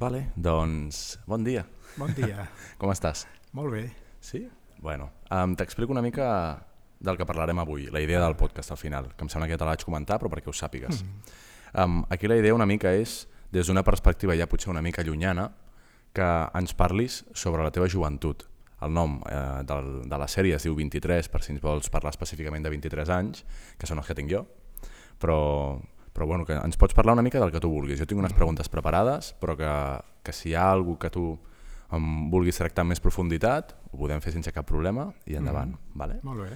Vale, doncs bon dia. Bon dia. Com estàs? Molt bé. Sí? Bueno, um, t'explico una mica del que parlarem avui, la idea del podcast al final, que em sembla que ja te la vaig comentar, però perquè ho sàpigues. Mm. Um, aquí la idea una mica és, des d'una perspectiva ja potser una mica llunyana, que ens parlis sobre la teva joventut. El nom eh, del, de la sèrie es diu 23, per si ens vols parlar específicament de 23 anys, que són els que tinc jo, però, però bueno, que ens pots parlar una mica del que tu vulguis. Jo tinc unes preguntes preparades, però que, que si hi ha alguna que tu em vulguis tractar amb més profunditat, ho podem fer sense cap problema i endavant. Mm. Vale? Molt bé.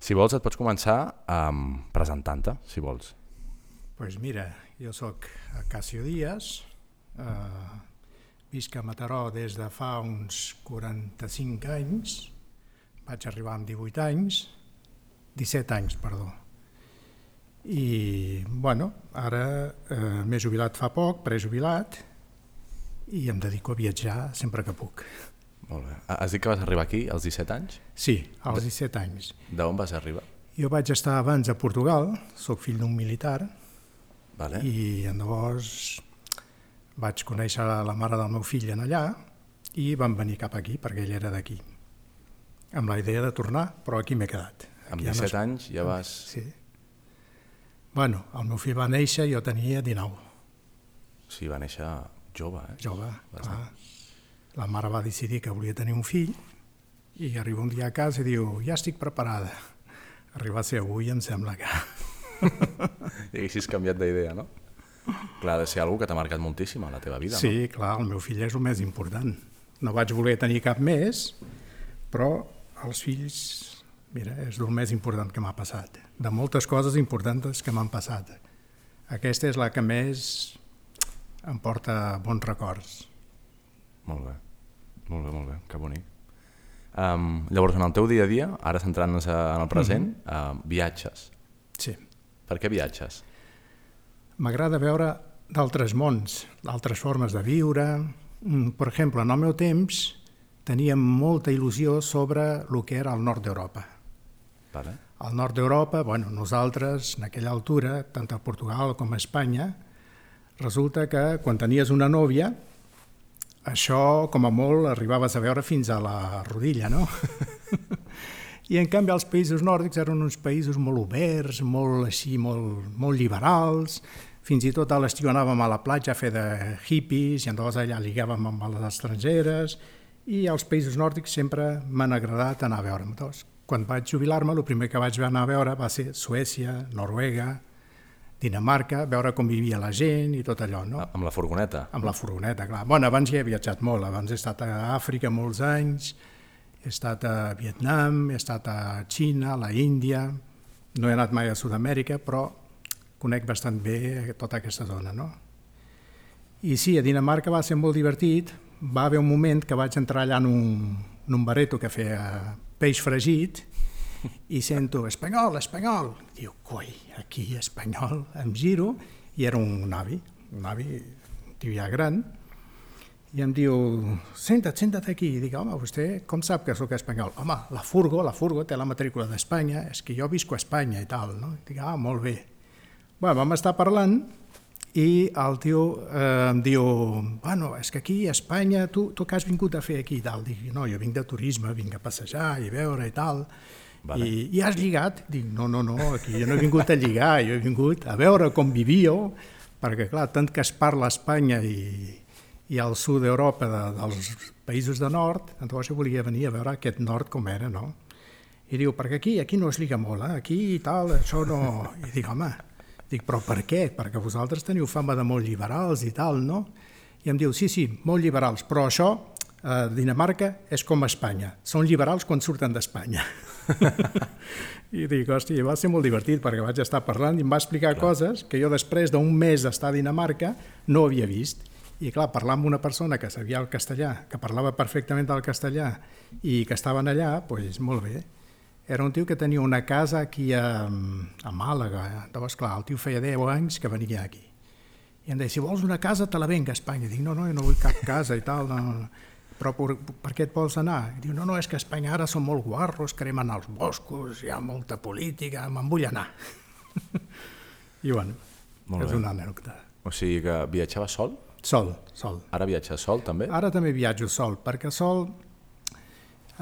Si vols et pots començar um, presentant-te, si vols. Doncs pues mira, jo sóc Acacio Díaz, eh, visc a Mataró des de fa uns 45 anys, vaig arribar amb 18 anys, 17 anys, perdó. I, bueno, ara eh, m'he jubilat fa poc, prejubilat, i em dedico a viatjar sempre que puc. Molt bé. Has dit que vas arribar aquí als 17 anys? Sí, als 17 anys. D'on vas arribar? Jo vaig estar abans a Portugal, sóc fill d'un militar, vale. i llavors vaig conèixer la mare del meu fill en allà i vam venir cap aquí, perquè ell era d'aquí. Amb la idea de tornar, però aquí m'he quedat. Amb Aquí 17 ja no... anys ja vas... Sí. Bueno, el meu fill va néixer, jo tenia 19. Sí, va néixer jove, eh? Jove, clar. La mare va decidir que volia tenir un fill i arriba un dia a casa i diu, ja estic preparada. Arribar a ser avui em sembla que... I haguessis canviat d'idea, no? Clar, de ser algú que t'ha marcat moltíssim a la teva vida, Sí, clar, el meu fill és el més important. No vaig voler tenir cap més, però els fills, mira, és el més important que m'ha passat. De moltes coses importants que m'han passat. Aquesta és la que més em porta bons records. Molt bé, molt bé, molt bé, que bonic. Um, llavors, en el teu dia a dia, ara centrant-nos en el present, mm -hmm. uh, viatges. Sí. Per què viatges? M'agrada veure d'altres mons, d'altres formes de viure. Mm, Per exemple, en el meu temps teníem molta il·lusió sobre el que era el nord d'Europa. Vale? Al nord d'Europa, bueno, nosaltres, en aquella altura, tant a Portugal com a Espanya, resulta que quan tenies una nòvia, això, com a molt, arribaves a veure fins a la rodilla, no? I en canvi els països nòrdics eren uns països molt oberts, molt així, molt, molt liberals, fins i tot a l'estiu anàvem a la platja a fer de hippies i llavors allà ligàvem amb les estrangeres i als països nòrdics sempre m'han agradat anar a veure. Llavors, quan vaig jubilar-me, el primer que vaig anar a veure va ser Suècia, Noruega, Dinamarca, veure com vivia la gent i tot allò, no? Amb la furgoneta? Amb la furgoneta, clar. Bueno, abans ja he viatjat molt, abans he estat a Àfrica molts anys, he estat a Vietnam, he estat a Xina, a la Índia, no he anat mai a Sud-amèrica, però conec bastant bé tota aquesta zona, no? I sí, a Dinamarca va ser molt divertit, va haver un moment que vaig entrar allà en un, en un bareto que feia peix fregit i sento, espanyol, espanyol. Diu, coi, aquí, espanyol. Em giro i era un avi, un avi, un tio ja gran, i em diu, senta't, senta't aquí. I dic, home, vostè com sap que sóc espanyol? Home, la furgo, la furgo té la matrícula d'Espanya, és que jo visco a Espanya i tal, no? I dic, ah, molt bé. Bueno, vam estar parlant i el tio eh, em diu, bueno, és que aquí a Espanya, tu, tu què has vingut a fer aquí i tal? Dic, no, jo vinc de turisme, vinc a passejar i veure i tal. Vale. I, I has lligat? Dic, no, no, no, aquí jo no he vingut a lligar, jo he vingut a veure com vivíeu, perquè clar, tant que es parla a Espanya i, i al sud d'Europa, de, dels països de nord, llavors jo volia venir a veure aquest nord com era, no? I diu, perquè aquí, aquí no es lliga molt, eh? aquí i tal, això no... I dic, home, dic, però per què? Perquè vosaltres teniu fama de molt liberals i tal, no? I em diu, sí, sí, molt liberals, però això, a Dinamarca, és com a Espanya. Són liberals quan surten d'Espanya. I dic, hòstia, va ser molt divertit perquè vaig estar parlant i em va explicar clar. coses que jo després d'un mes d'estar a Dinamarca no havia vist. I clar, parlar amb una persona que sabia el castellà, que parlava perfectament el castellà i que estaven allà, doncs molt bé. Era un tio que tenia una casa aquí a, a Màlaga. Llavors, clar, el tio feia 10 anys que venia aquí. I em deia, si vols una casa, te la venc a Espanya. Dic, no, no, jo no vull cap casa i tal. No. Però per, per què et vols anar? I diu, no, no, és que a Espanya ara són molt guarros, cremen els boscos, hi ha molta política, me'n vull anar. I bueno, Molt és bé. una anècdota. O sigui que viatjava sol? Sol, sol. Ara viatges sol, també? Ara també viatjo sol, perquè sol...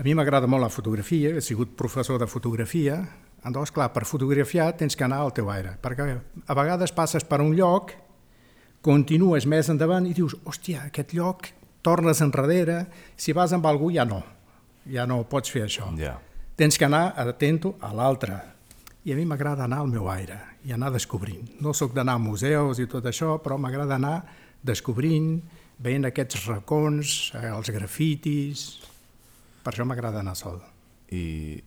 A mi m'agrada molt la fotografia, he sigut professor de fotografia, llavors, clar, per fotografiar tens que anar al teu aire, perquè a vegades passes per un lloc, continues més endavant i dius, hòstia, aquest lloc, tornes enrere, si vas amb algú ja no, ja no pots fer això. Ja. Tens que anar atento a l'altre. I a mi m'agrada anar al meu aire i anar descobrint. No sóc d'anar a museus i tot això, però m'agrada anar descobrint, veient aquests racons, eh, els grafitis... Per això m'agrada anar sol. I,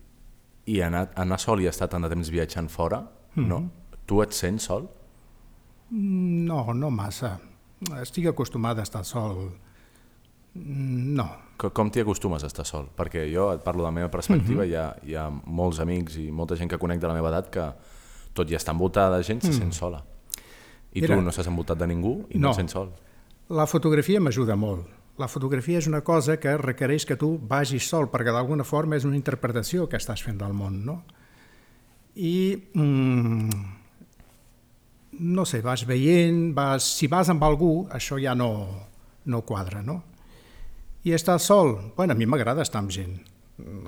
i anar, anar sol i estar tant de temps viatjant fora, mm -hmm. no? Tu et sents sol? No, no massa. Estic acostumat a estar sol. No. Com, com t'hi acostumes a estar sol? Perquè jo et parlo de la meva perspectiva, mm -hmm. hi, ha, hi ha molts amics i molta gent que conec de la meva edat que tot i estar envoltada de gent se mm. sent sola. I Mira, tu no estàs envoltat de ningú i no, no et sents sol. La fotografia m'ajuda molt. La fotografia és una cosa que requereix que tu vagis sol, perquè d'alguna forma és una interpretació que estàs fent del món, no? I... Mm, no sé, vas veient, vas, si vas amb algú, això ja no, no quadra, no? I estar sol, bueno, a mi m'agrada estar amb gent.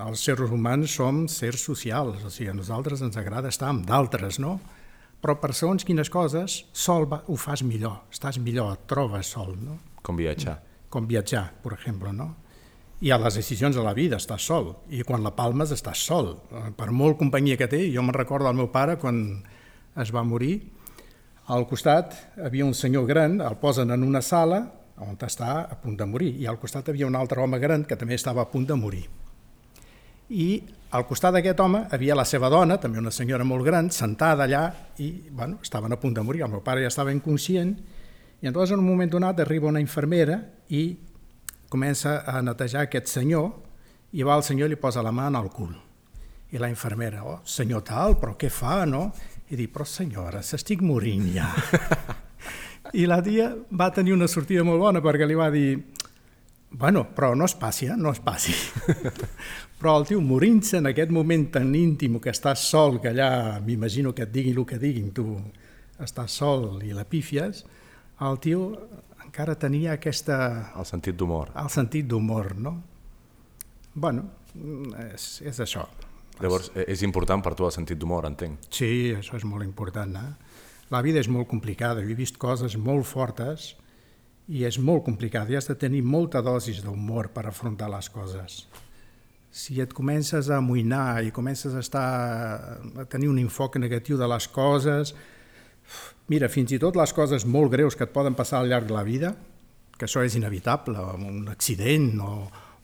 Els sers humans som sers socials, o sigui, a nosaltres ens agrada estar amb d'altres, no? Però per segons quines coses, sol va, ho fas millor, estàs millor, et trobes sol, no? Com viatjar. Com viatjar, per exemple, no? I a les decisions de la vida estàs sol, i quan la palmes estàs sol. Per molt companyia que té, jo me'n recordo del meu pare quan es va morir, al costat havia un senyor gran, el posen en una sala on està a punt de morir, i al costat havia un altre home gran que també estava a punt de morir. I al costat d'aquest home havia la seva dona, també una senyora molt gran, sentada allà i bueno, estaven a punt de morir. El meu pare ja estava inconscient i llavors en un moment donat arriba una infermera i comença a netejar aquest senyor i va al senyor i li posa la mà en el cul. I la infermera, oh, senyor tal, però què fa, no? I dic, però senyora, s'estic morint ja. I la tia va tenir una sortida molt bona perquè li va dir bueno, però no es passi, eh? no es passi. però el tio morint-se en aquest moment tan íntim que estàs sol, que allà m'imagino que et diguin el que diguin, tu estàs sol i la pífies, el tio encara tenia aquesta... El sentit d'humor. El sentit d'humor, no? Bueno, és, és això. Llavors, eh, és important per tu el sentit d'humor, entenc. Sí, això és molt important. Eh? La vida és molt complicada, he vist coses molt fortes i és molt complicat, i has de tenir molta dosis d'humor per afrontar les coses. Si et comences a amoïnar i comences a, estar, a tenir un enfoc negatiu de les coses, mira, fins i tot les coses molt greus que et poden passar al llarg de la vida, que això és inevitable, un accident o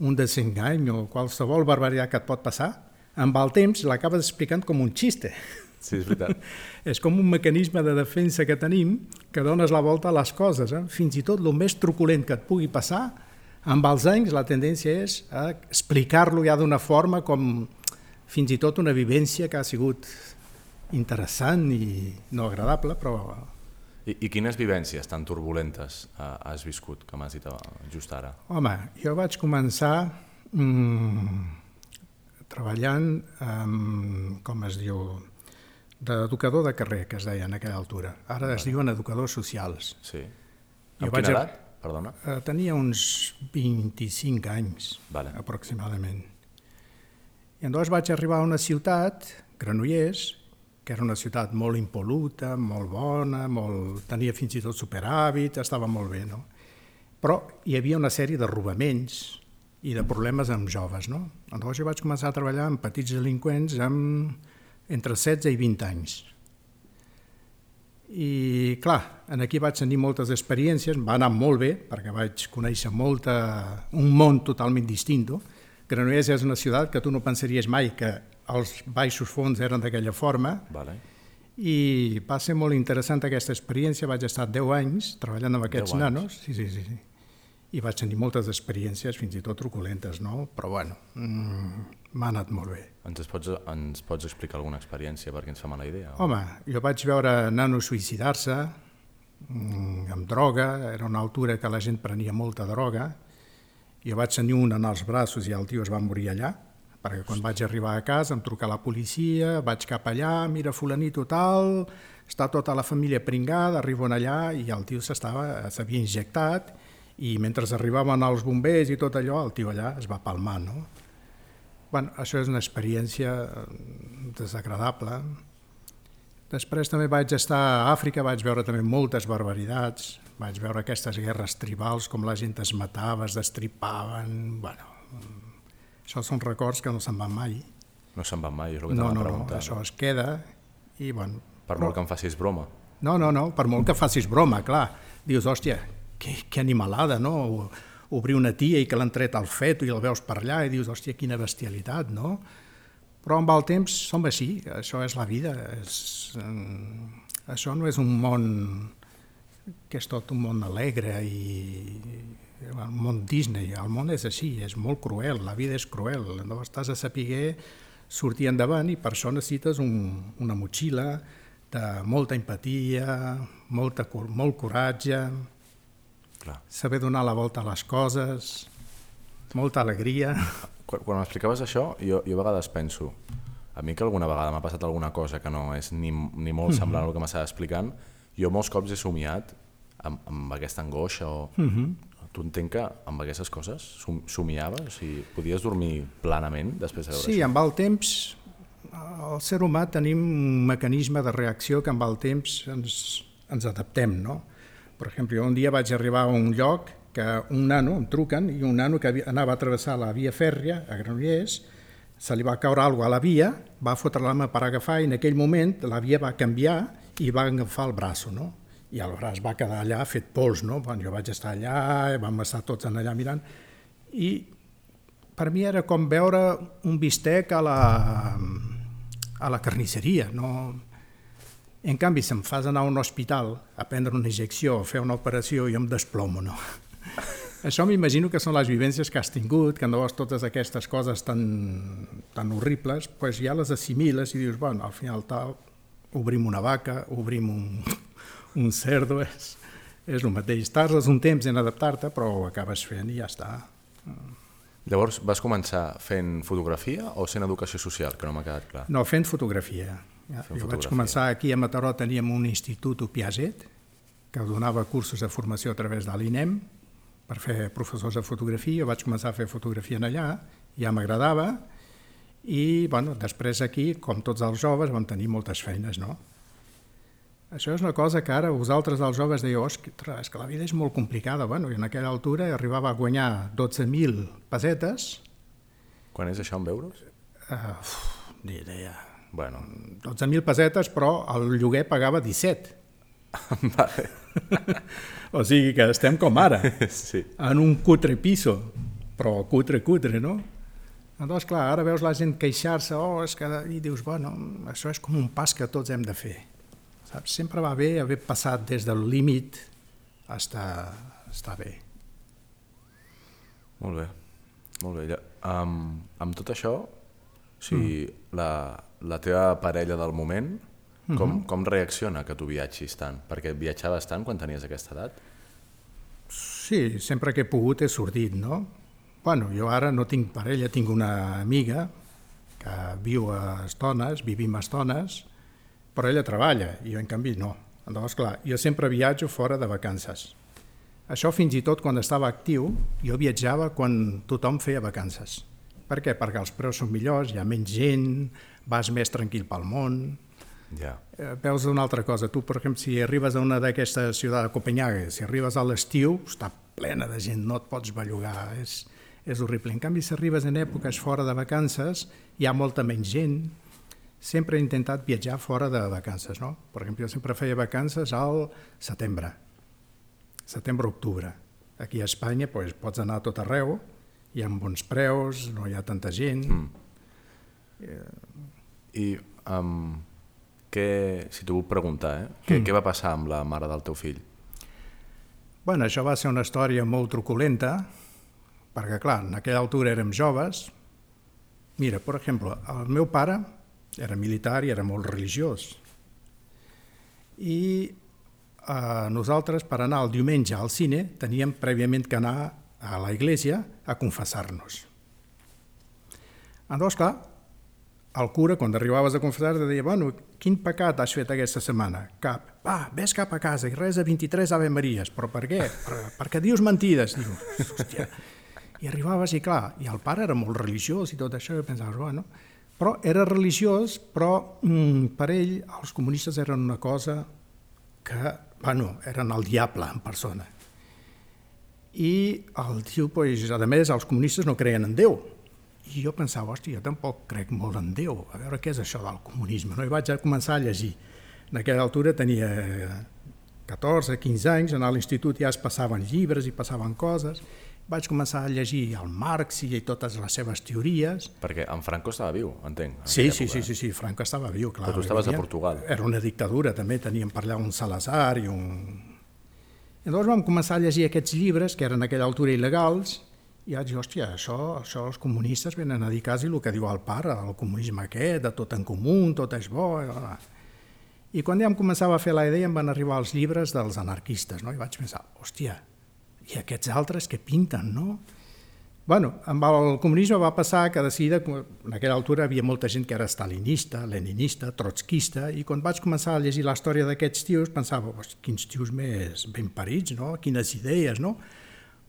un desengany o qualsevol barbaritat que et pot passar, amb el temps l'acabes explicant com un xiste. Sí, és veritat. és com un mecanisme de defensa que tenim que dones la volta a les coses. Eh? Fins i tot el més truculent que et pugui passar, amb els anys la tendència és a explicar-lo ja d'una forma com fins i tot una vivència que ha sigut interessant i no agradable, però... I, i quines vivències tan turbulentes uh, has viscut, que m'has dit eh, just ara? Home, jo vaig començar... Mmm, treballant, amb, com es diu, d'educador de carrer, que es deia en aquella altura. Ara es diuen educadors socials. Sí. Amb jo quina edat? Perdona. Eh, tenia uns 25 anys, vale. aproximadament. I llavors vaig arribar a una ciutat, Granollers, que era una ciutat molt impoluta, molt bona, molt... tenia fins i tot superàvit, estava molt bé, no? Però hi havia una sèrie de robaments, i de problemes amb joves. No? Llavors jo vaig començar a treballar amb petits delinqüents amb entre 16 i 20 anys. I clar, en aquí vaig tenir moltes experiències, va anar molt bé, perquè vaig conèixer molta, un món totalment distint. Granollers és una ciutat que tu no pensaries mai que els baixos fons eren d'aquella forma, vale. i va ser molt interessant aquesta experiència, vaig estar 10 anys treballant amb aquests nanos, sí, sí, sí, sí i vaig tenir moltes experiències, fins i tot truculentes, no? però bueno, mm, m'ha anat molt bé. Ens pots, ens pots explicar alguna experiència perquè ens fa mala idea? O? Home, jo vaig veure nanos suïcidar-se mm, amb droga, era una altura que la gent prenia molta droga, jo vaig tenir un en els braços i el tio es va morir allà, perquè quan vaig arribar a casa em truca la policia, vaig cap allà, mira fulanito tal, està tota la família pringada, arriben allà i el tio s'havia injectat i mentre arribaven els bombers i tot allò, el tio allà es va palmar, no? Bueno, això és una experiència eh, desagradable. Després també vaig estar a Àfrica, vaig veure també moltes barbaritats, vaig veure aquestes guerres tribals, com la gent es matava, es destripaven... Bueno, això són records que no se'n van mai. No se'n van mai, és el que No, no, a no, preguntar. això es queda i, bueno... Per molt que em facis broma. No, no, no, per molt que facis broma, clar. Dius, hòstia, que, que animalada, no? Obrir una tia i que l'han tret al feto i el veus per allà i dius, hòstia, quina bestialitat, no? Però amb el temps som així, això és la vida. És, eh, això no és un món que és tot un món alegre i el món Disney, el món és així, és molt cruel, la vida és cruel, no estàs a saber sortir endavant i per això necessites un, una motxilla de molta empatia, molta, molt coratge, Clar. saber donar la volta a les coses, molta alegria. Quan, quan m'explicaves això, jo, jo a vegades penso, a mi que alguna vegada m'ha passat alguna cosa que no és ni, ni molt semblant al que m'estava explicant, jo molts cops he somiat amb, amb aquesta angoixa o... Tu entenc que amb aquestes coses som, somiaves? O sigui, podies dormir planament després de veure Sí, amb el temps, el ser humà tenim un mecanisme de reacció que amb el temps ens, ens adaptem, no? Per exemple, un dia vaig arribar a un lloc que un nano, em truquen, i un nano que anava a travessar la via fèrria a Granollers, se li va caure alguna a la via, va fotre la mà per agafar i en aquell moment la via va canviar i va agafar el braço, no? I el braç va quedar allà fet pols, no? Bueno, jo vaig estar allà, vam estar tots en allà mirant, i per mi era com veure un bistec a la, a la carnisseria. No? En canvi, si em fas anar a un hospital a prendre una injecció, a fer una operació, jo em desplomo, no? Això m'imagino que són les vivències que has tingut, que veus totes aquestes coses tan, tan horribles, doncs ja les assimiles i dius, bueno, al final tal, obrim una vaca, obrim un, un cerdo, és, és el mateix. Tardes un temps en adaptar-te, però ho acabes fent i ja està. Llavors, vas començar fent fotografia o sent educació social, que no m'ha quedat clar? No, fent fotografia. Ja, Fent jo fotografia. vaig començar aquí a Mataró, teníem un institut Piaget, que donava cursos de formació a través de l'INEM per fer professors de fotografia. Jo vaig començar a fer fotografia en allà, ja m'agradava, i bueno, després aquí, com tots els joves, vam tenir moltes feines, no? Això és una cosa que ara vosaltres, els joves, dèieu, ostres, que la vida és molt complicada. Bueno, i en aquella altura arribava a guanyar 12.000 pesetes, Quan és això en euros? uh, uf, ni idea, Bueno, 12.000 pesetes, però el lloguer pagava 17. vale. O sigui que estem com ara, sí. en un cutre piso, però cutre, cutre, no? Doncs clar, ara veus la gent queixar-se, oh, és que... i dius, bueno, això és com un pas que tots hem de fer. Saps? Sempre va bé haver passat des del límit a estar, estar bé. Molt bé, molt bé. Um, amb tot això, o sigui, mm. la, la teva parella del moment, com, mm -hmm. com reacciona que tu viatgis tant? Perquè viatjaves tant quan tenies aquesta edat? Sí, sempre que he pogut he sortit, no? Bueno, jo ara no tinc parella, tinc una amiga que viu a Estones, vivim a Estones, però ella treballa, i jo en canvi no. Llavors, clar, jo sempre viatjo fora de vacances. Això fins i tot quan estava actiu, jo viatjava quan tothom feia vacances. Per què? Perquè els preus són millors, hi ha menys gent, vas més tranquil pel món, Ja. Eh, veus una altra cosa. Tu, per exemple, si arribes a una d'aquestes ciutats de Copenhague, si arribes a l'estiu, està plena de gent, no et pots bellugar, és, és horrible. En canvi, si arribes en èpoques fora de vacances, hi ha molta menys gent. Sempre he intentat viatjar fora de vacances, no? Per exemple, jo sempre feia vacances al setembre, setembre-octubre. Aquí a Espanya doncs, pots anar a tot arreu, hi ha bons preus, no hi ha tanta gent... Mm. I um, què, si t'ho puc preguntar, eh? què, Mm. què va passar amb la mare del teu fill? Bueno, això va ser una història molt truculenta, perquè, clar, en aquella altura érem joves. Mira, per exemple, el meu pare era militar i era molt religiós. I eh, nosaltres, per anar el diumenge al cine, teníem prèviament que anar a la iglesia a confessar-nos. Llavors, clar, el cura, quan arribaves a confessar, te deia, bueno, quin pecat has fet aquesta setmana? Cap. Va, vés cap a casa i res a 23 Ave Maries. Però per què? Per, perquè dius mentides. Diu, hòstia. I arribaves i clar, i el pare era molt religiós i tot això, i pensaves, bueno, però era religiós, però mm, per ell els comunistes eren una cosa que, bueno, eren el diable en persona. I el tio, pues, a més, els comunistes no creien en Déu, i jo pensava, hòstia, jo tampoc crec molt en Déu, a veure què és això del comunisme. No? I vaig a començar a llegir. En aquella altura tenia 14, 15 anys, anar a l'institut ja es passaven llibres i passaven coses. Vaig començar a llegir el Marx i totes les seves teories. Perquè en Franco estava viu, entenc. Sí, sí, sí, sí, sí, Franco estava viu, clar. Però tu estaves a Portugal. Era una dictadura, també teníem per allà un Salazar i un... I llavors vam començar a llegir aquests llibres, que eren a aquella altura il·legals, i vaig dir, hòstia, això, això els comunistes venen a dir quasi el que diu el pare, el comunisme aquest, de tot en comú, tot és bo... I quan ja em començava a fer la idea em van arribar els llibres dels anarquistes, no? i vaig pensar, hòstia, i aquests altres que pinten, no? Bueno, amb el comunisme va passar que de seguida, en aquella altura havia molta gent que era stalinista, leninista, trotskista, i quan vaig començar a llegir la història d'aquests tios pensava, quins tios més ben parits, no? quines idees, no?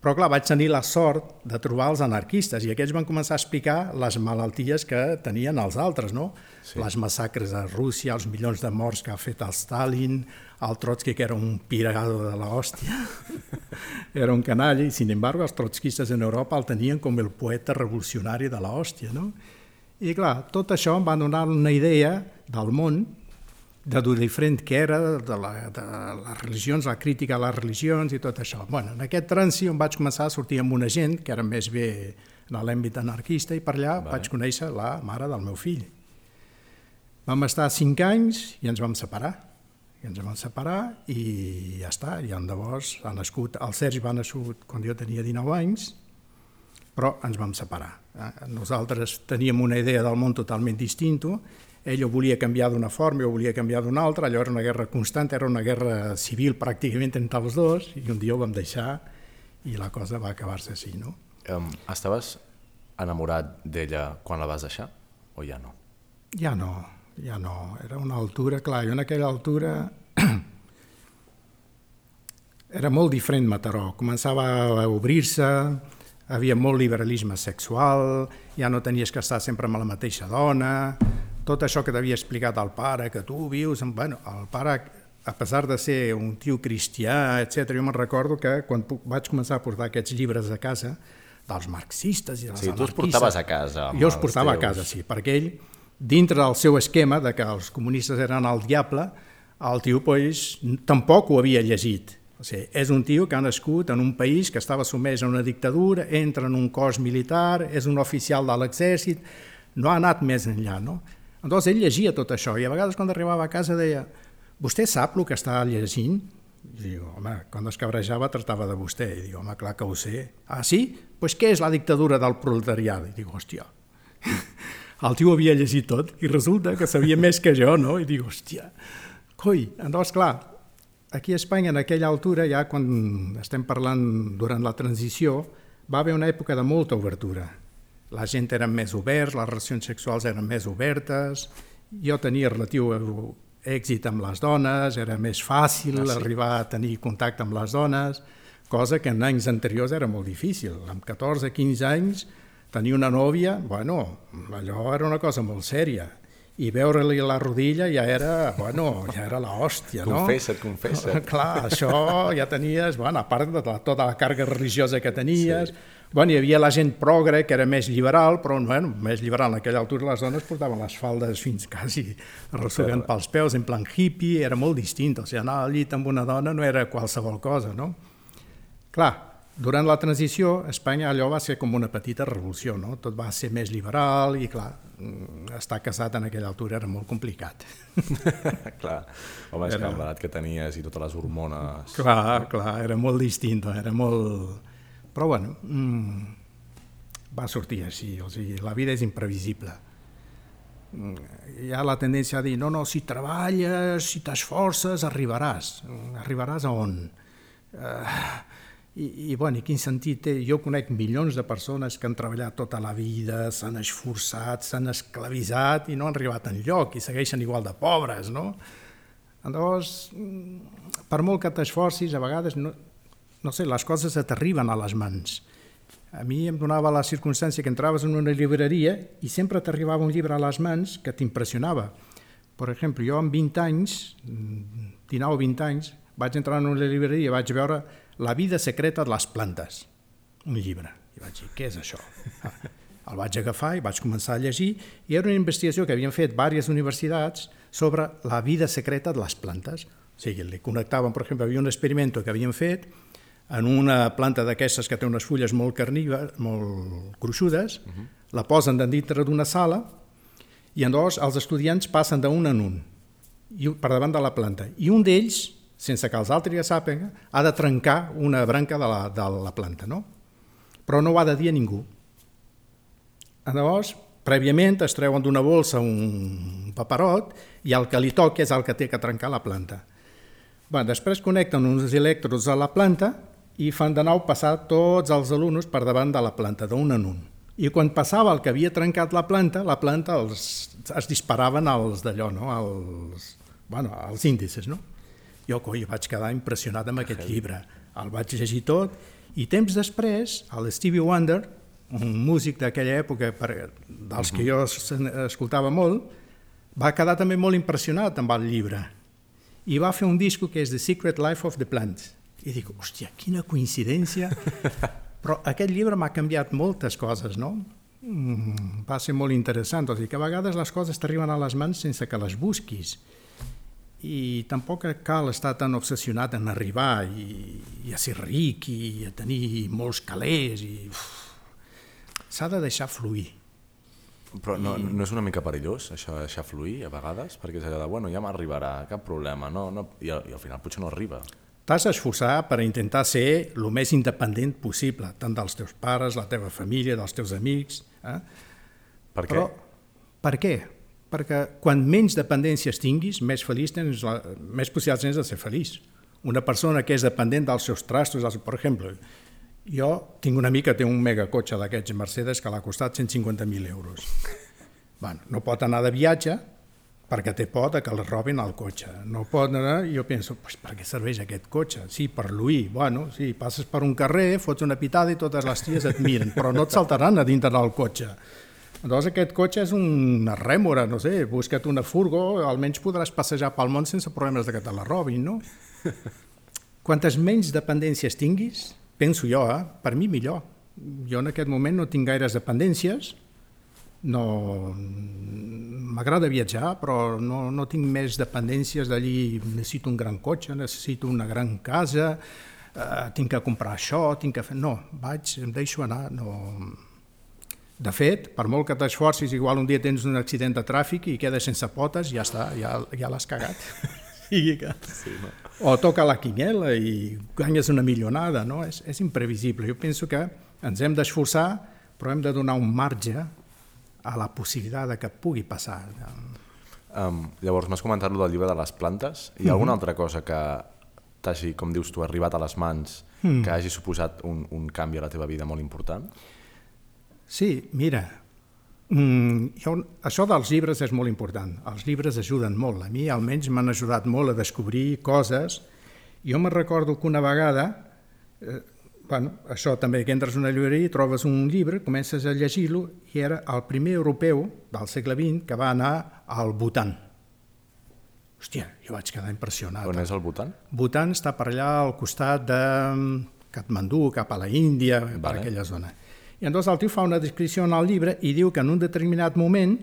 Però clar, vaig tenir la sort de trobar els anarquistes i aquests van començar a explicar les malalties que tenien els altres, no? Sí. Les massacres a Rússia, els milions de morts que ha fet el Stalin, el Trotsky, que era un piragado de l'hòstia, era un canalla, i sin embargo els trotskistes en Europa el tenien com el poeta revolucionari de l'hòstia, no? I clar, tot això em va donar una idea del món de lo diferent que era, de, la, de les religions, la crítica a les religions i tot això. Bueno, en aquest transi on vaig començar a sortir amb una gent que era més bé en l'àmbit anarquista i per allà vale. vaig conèixer la mare del meu fill. Vam estar cinc anys i ens vam separar. I ens vam separar i ja està. I llavors ha nascut, el Sergi va nascut quan jo tenia 19 anys, però ens vam separar. Eh, nosaltres teníem una idea del món totalment distinta ell ho volia canviar d'una forma, jo ho volia canviar d'una altra, allò era una guerra constant, era una guerra civil pràcticament entre els dos, i un dia ho vam deixar i la cosa va acabar-se així, no? Um, estaves enamorat d'ella quan la vas deixar o ja no? Ja no, ja no. Era una altura, clar, jo en aquella altura era molt diferent Mataró. Començava a obrir-se, havia molt liberalisme sexual, ja no tenies que estar sempre amb la mateixa dona, tot això que t'havia explicat el pare, que tu vius... Amb... Bueno, el pare, a pesar de ser un tio cristià, etc, jo me'n recordo que quan vaig començar a portar aquests llibres a casa, dels marxistes i dels sí, tu els portaves a casa. Jo els portava teus. a casa, sí, perquè ell, dintre del seu esquema de que els comunistes eren el diable, el tio pues, tampoc ho havia llegit. O sigui, és un tio que ha nascut en un país que estava sumès a una dictadura, entra en un cos militar, és un oficial de l'exèrcit, no ha anat més enllà, no? Llavors ell llegia tot això i a vegades quan arribava a casa deia vostè sap el que està llegint? I diu, home, quan es cabrejava tractava de vostè. I diu, home, clar que ho sé. Ah, sí? Doncs pues què és la dictadura del proletariat? I diu, hòstia, el tio havia llegit tot i resulta que sabia més que jo, no? I diu, hòstia, coi, llavors, clar, aquí a Espanya, en aquella altura, ja quan estem parlant durant la transició, va haver una època de molta obertura la gent era més oberts, les relacions sexuals eren més obertes, jo tenia relatiu èxit amb les dones, era més fàcil ah, sí. arribar a tenir contacte amb les dones, cosa que en anys anteriors era molt difícil. Amb 14-15 anys tenir una nòvia, bueno, allò era una cosa molt sèria i veure-li la rodilla ja era, bueno, ja era l'hòstia, no? Confessa't, confessa't. Clar, això ja tenies, bueno, a part de tota la càrrega religiosa que tenies, sí. Bueno, hi havia la gent progre que era més liberal, però bueno, més liberal en aquella altura les dones portaven les faldes fins quasi arrossegant pels peus, en plan hippie, era molt distint, o sigui, anar al llit amb una dona no era qualsevol cosa, no? Clar, durant la transició, Espanya allò va ser com una petita revolució, no? Tot va ser més liberal i, clar, Mm, estar casat en aquella altura era molt complicat. clar, home, és era... que l'edat que tenies i totes les hormones... Clar, clar, era molt distint, era molt... Però bueno, mmm, va sortir així, o sigui, la vida és imprevisible. Mm, hi ha la tendència a dir, no, no, si treballes, si t'esforces, arribaràs. Arribaràs a on? Uh, I, i, bueno, i quin sentit té? Jo conec milions de persones que han treballat tota la vida, s'han esforçat, s'han esclavitzat i no han arribat en lloc i segueixen igual de pobres, no? Llavors, mm, per molt que t'esforcis, a vegades, no, no sé, les coses et arriben a les mans. A mi em donava la circumstància que entraves en una llibreria i sempre t'arribava un llibre a les mans que t'impressionava. Per exemple, jo amb 20 anys, 19 o 20 anys, vaig entrar en una llibreria i vaig veure La vida secreta de les plantes, un llibre. I vaig dir, què és això? El vaig agafar i vaig començar a llegir i era una investigació que havien fet diverses universitats sobre la vida secreta de les plantes. O sigui, li connectaven, per exemple, hi havia un experiment que havien fet en una planta d'aquestes que té unes fulles molt carníveres, molt gruixudes, uh -huh. la posen dintre d'una sala i llavors els estudiants passen d'un en un i, per davant de la planta. I un d'ells, sense que els altres ja sàpiguen, ha de trencar una branca de la, de la planta, no? Però no ho ha de dir a ningú. Llavors, prèviament es treuen d'una bolsa un paperot i el que li toca és el que té que trencar la planta. Bé, després connecten uns electrods a la planta i fan de nou passar tots els alumnes per davant de la planta, d'un en un. I quan passava el que havia trencat la planta, la planta els, es disparaven als d'allò, no? als, bueno, als índices. No? Jo coi, vaig quedar impressionat amb aquest llibre. El vaig llegir tot i temps després, el Stevie Wonder, un músic d'aquella època per, dels que jo escoltava molt, va quedar també molt impressionat amb el llibre i va fer un disco que és The Secret Life of the Plants i dic, hòstia, quina coincidència. Però aquest llibre m'ha canviat moltes coses, no? Mm, va ser molt interessant, o sigui que a vegades les coses t'arriben a les mans sense que les busquis i tampoc cal estar tan obsessionat en arribar i, i a ser ric i a tenir molts calés i s'ha de deixar fluir però no, no és una mica perillós això de deixar fluir a vegades? Perquè és allò de, bueno, ja m'arribarà, cap problema, no, no, i, al, i al final potser no arriba. T'has d'esforçar per intentar ser el més independent possible, tant dels teus pares, la teva família, dels teus amics. Eh? Per què? Però, per què? Perquè quan menys dependències tinguis, més feliç tens, la, més possibilitats tens de ser feliç. Una persona que és dependent dels seus trastos, dels, per exemple, jo tinc una amic que té un megacotxe d'aquests Mercedes que l'ha costat 150.000 euros. Bueno, no pot anar de viatge, perquè té por que el robin el cotxe. No pot anar, jo penso, pues, per què serveix aquest cotxe? Sí, per l'uir. Bueno, sí, passes per un carrer, fots una pitada i totes les ties et miren, però no et saltaran a dintre del cotxe. Llavors aquest cotxe és una rèmora, no sé, busca't una furgo, almenys podràs passejar pel món sense problemes de que te la robin, no? Quantes menys dependències tinguis, penso jo, eh, per mi millor. Jo en aquest moment no tinc gaires dependències, no m'agrada viatjar però no, no tinc més dependències d'allí necessito un gran cotxe, necessito una gran casa eh, tinc que comprar això tinc que fer... no, vaig, em deixo anar no... de fet, per molt que t'esforcis igual un dia tens un accident de tràfic i quedes sense potes, ja està, ja, ja l'has cagat sí, no? o toca la quiniela i guanyes una milionada no? és, és imprevisible, jo penso que ens hem d'esforçar però hem de donar un marge a la possibilitat de que pugui passar. Um, llavors, m'has comentat del llibre de les plantes. Hi ha mm -hmm. alguna altra cosa que t'hagi, com dius tu, arribat a les mans, mm. que hagi suposat un, un canvi a la teva vida molt important? Sí, mira, mm, jo, això dels llibres és molt important. Els llibres ajuden molt. A mi almenys m'han ajudat molt a descobrir coses. Jo me recordo que una vegada, eh, bueno, això també, que entres a una llibreria i trobes un llibre, comences a llegir-lo i era el primer europeu del segle XX que va anar al Bhutan. Hòstia, jo vaig quedar impressionat. On és el Bhutan? Bhutan està per allà al costat de Katmandú, cap a la Índia, vale. per aquella zona. I llavors el tio fa una descripció en el llibre i diu que en un determinat moment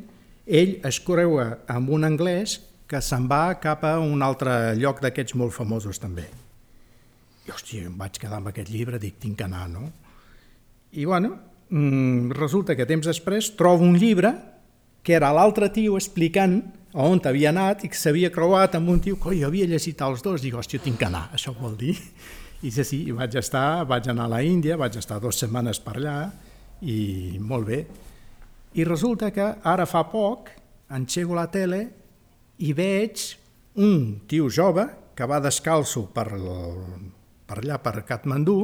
ell es creua amb un anglès que se'n va cap a un altre lloc d'aquests molt famosos també. I, hòstia, em vaig quedar amb aquest llibre, dic, tinc que anar, no? I, bueno, mm, resulta que temps després trobo un llibre que era l'altre tio explicant on havia anat i que s'havia creuat amb un tio que jo havia llegit els dos, dic, hòstia, tinc que anar, això vol dir. I sí, sí, vaig estar, vaig anar a la Índia, vaig estar dues setmanes per allà i molt bé. I resulta que ara fa poc engego la tele i veig un tio jove que va descalço per, per allà, per Katmandú,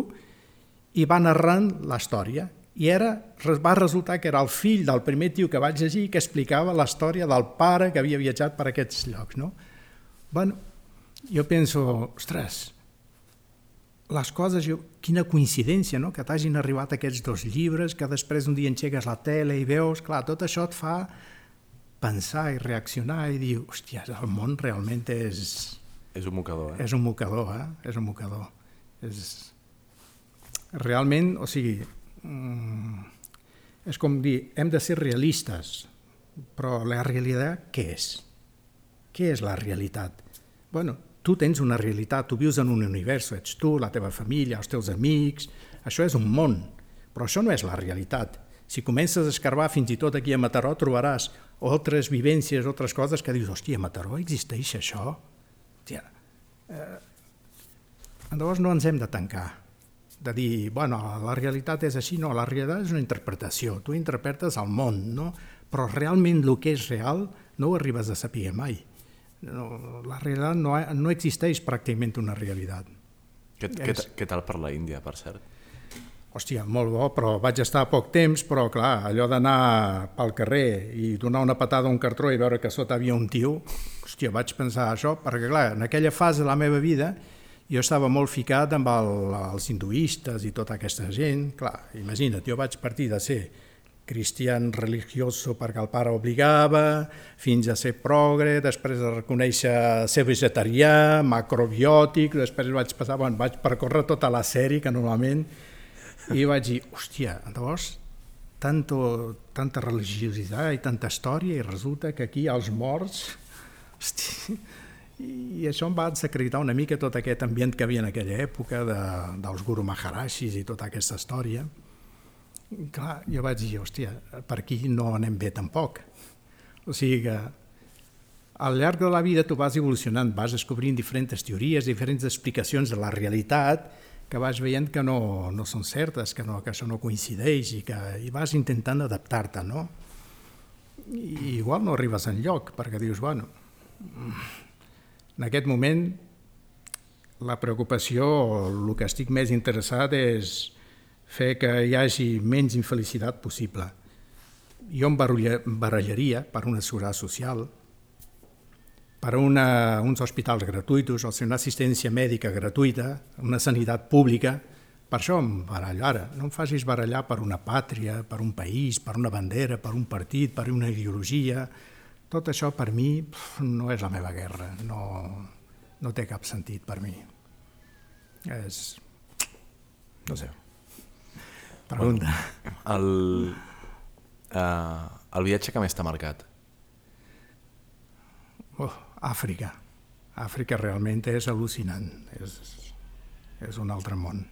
i va narrant la història. I era, va resultar que era el fill del primer tio que vaig llegir que explicava la història del pare que havia viatjat per aquests llocs. No? Bueno, jo penso, ostres, les coses, jo, quina coincidència, no? que t'hagin arribat aquests dos llibres, que després un dia enxegues la tele i veus, clar, tot això et fa pensar i reaccionar i dir, hòstia, el món realment és... És un mocador, eh? És un mocador, eh? És un mocador. És... Realment, o sigui, mm, és com dir, hem de ser realistes, però la realitat què és? Què és la realitat? Bueno, tu tens una realitat, tu vius en un univers, ets tu, la teva família, els teus amics, això és un món, però això no és la realitat. Si comences a escarbar fins i tot aquí a Mataró trobaràs altres vivències, altres coses que dius, hòstia, a Mataró existeix això? Hòstia, eh, llavors no ens hem de tancar, de dir, bueno, la realitat és així, no, la realitat és una interpretació, tu interpretes el món, no? però realment el que és real no ho arribes a saber mai no, la realitat no, no existeix pràcticament una realitat. Què, és... què, què tal per la Índia, per cert? Hòstia, molt bo, però vaig estar poc temps, però clar, allò d'anar pel carrer i donar una patada a un cartró i veure que sota havia un tio, hòstia, vaig pensar això, perquè clar, en aquella fase de la meva vida jo estava molt ficat amb el, els hinduistes i tota aquesta gent, clar, imagina't, jo vaig partir de ser cristian religioso perquè el pare obligava, fins a ser progre, després de reconèixer ser vegetarià, macrobiòtic, després vaig passar, bueno, vaig percórrer tota la sèrie que normalment, i vaig dir, hòstia, llavors, tanto, tanta religiositat i tanta història, i resulta que aquí els morts, hòstia, i això em va desacreditar una mica tot aquest ambient que havia en aquella època de, dels Guru Maharashis i tota aquesta història, clar, jo vaig dir, hòstia, per aquí no anem bé tampoc. O sigui que al llarg de la vida tu vas evolucionant, vas descobrint diferents teories, diferents explicacions de la realitat que vas veient que no, no són certes, que, no, que això no coincideix i que i vas intentant adaptar-te, no? I igual no arribes en lloc, perquè dius, bueno, en aquest moment la preocupació, el que estic més interessat és fer que hi hagi menys infelicitat possible. Jo em barrejaria per una seguretat social, per una, uns hospitals gratuïts, o sigui, una assistència mèdica gratuïta, una sanitat pública, per això em barallo ara. No em facis barallar per una pàtria, per un país, per una bandera, per un partit, per una ideologia. Tot això per mi no és la meva guerra, no, no té cap sentit per mi. És... no sé. Pregunta. El, uh, el viatge que més t'ha marcat? Oh, Àfrica. Àfrica realment és al·lucinant. És, és un altre món.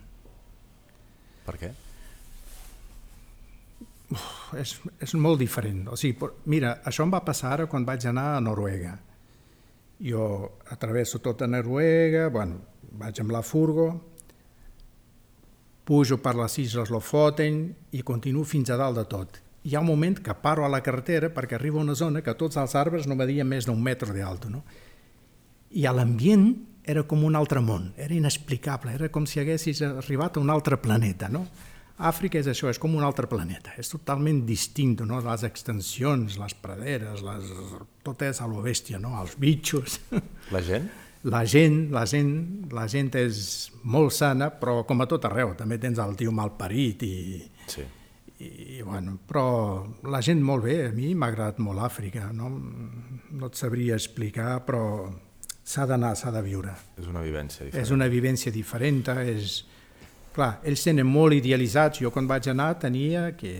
Per què? És, és molt diferent. O sigui, mira, això em va passar ara quan vaig anar a Noruega. Jo atravesso tota Noruega, bueno, vaig amb la furgo, pujo per les Isles Lofoten i continuo fins a dalt de tot. Hi ha un moment que paro a la carretera perquè arriba una zona que tots els arbres no medien més d'un metre d'alto. No? I l'ambient era com un altre món, era inexplicable, era com si haguessis arribat a un altre planeta. No? Àfrica és això, és com un altre planeta, és totalment distint, no? les extensions, les praderes, les... tot és a lo bèstia, no? els bitxos. La gent? la gent, la gent, la gent és molt sana, però com a tot arreu, també tens el tio mal parit i, sí. i bueno, però la gent molt bé, a mi m'ha agradat molt Àfrica, no, no et sabria explicar, però s'ha d'anar, s'ha de viure. És una vivència diferent. És una vivència diferent, és... Clar, ells tenen molt idealitzats, jo quan vaig anar tenia que...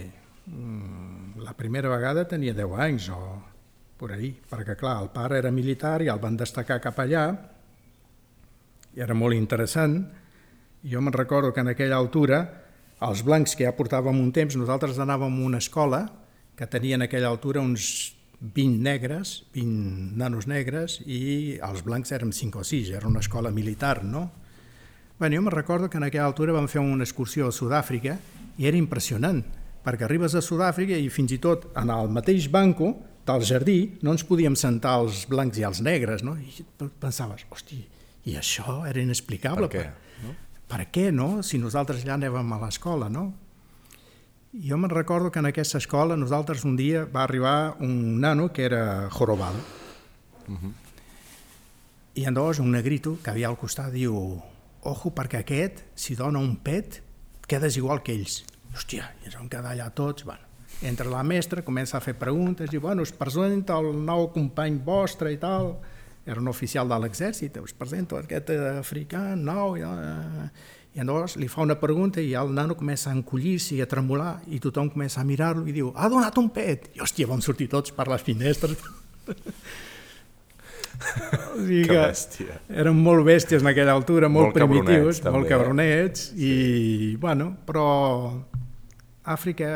Mm, la primera vegada tenia 10 anys o per ahí, perquè clar, el pare era militar i el van destacar cap allà i era molt interessant. Jo me'n recordo que en aquella altura els blancs que ja portàvem un temps, nosaltres anàvem a una escola que tenia en aquella altura uns 20 negres, 20 nanos negres, i els blancs érem 5 o 6, era una escola militar, no? Bé, jo me'n recordo que en aquella altura vam fer una excursió a Sud-àfrica i era impressionant, perquè arribes a Sud-àfrica i fins i tot en el mateix banco del jardí no ens podíem sentar els blancs i els negres, no? I pensaves, hosti, i això era inexplicable. Per què? No? per què, no?, si nosaltres ja anàvem a l'escola, no? Jo me'n recordo que en aquesta escola nosaltres un dia va arribar un nano que era jorobado. Uh -huh. I llavors un negrito que havia al costat diu ojo perquè aquest, si dona un pet, quedes igual que ells. Hòstia, i ens vam quedar allà tots, bueno, entra la mestra, comença a fer preguntes, i bueno, us presenta el nou company vostre i tal, era un oficial de l'exèrcit, us presento aquest africà nou, i, uh, i llavors li fa una pregunta i el nano comença a encollir-se i a tremolar i tothom comença a mirar-lo i diu ha donat un pet! I hòstia, vam sortir tots per les finestres. o sigui que, que bèstia. Eren molt bèsties en aquella altura, molt, Molt primitius, també, molt eh? cabronets, i bueno, però Àfrica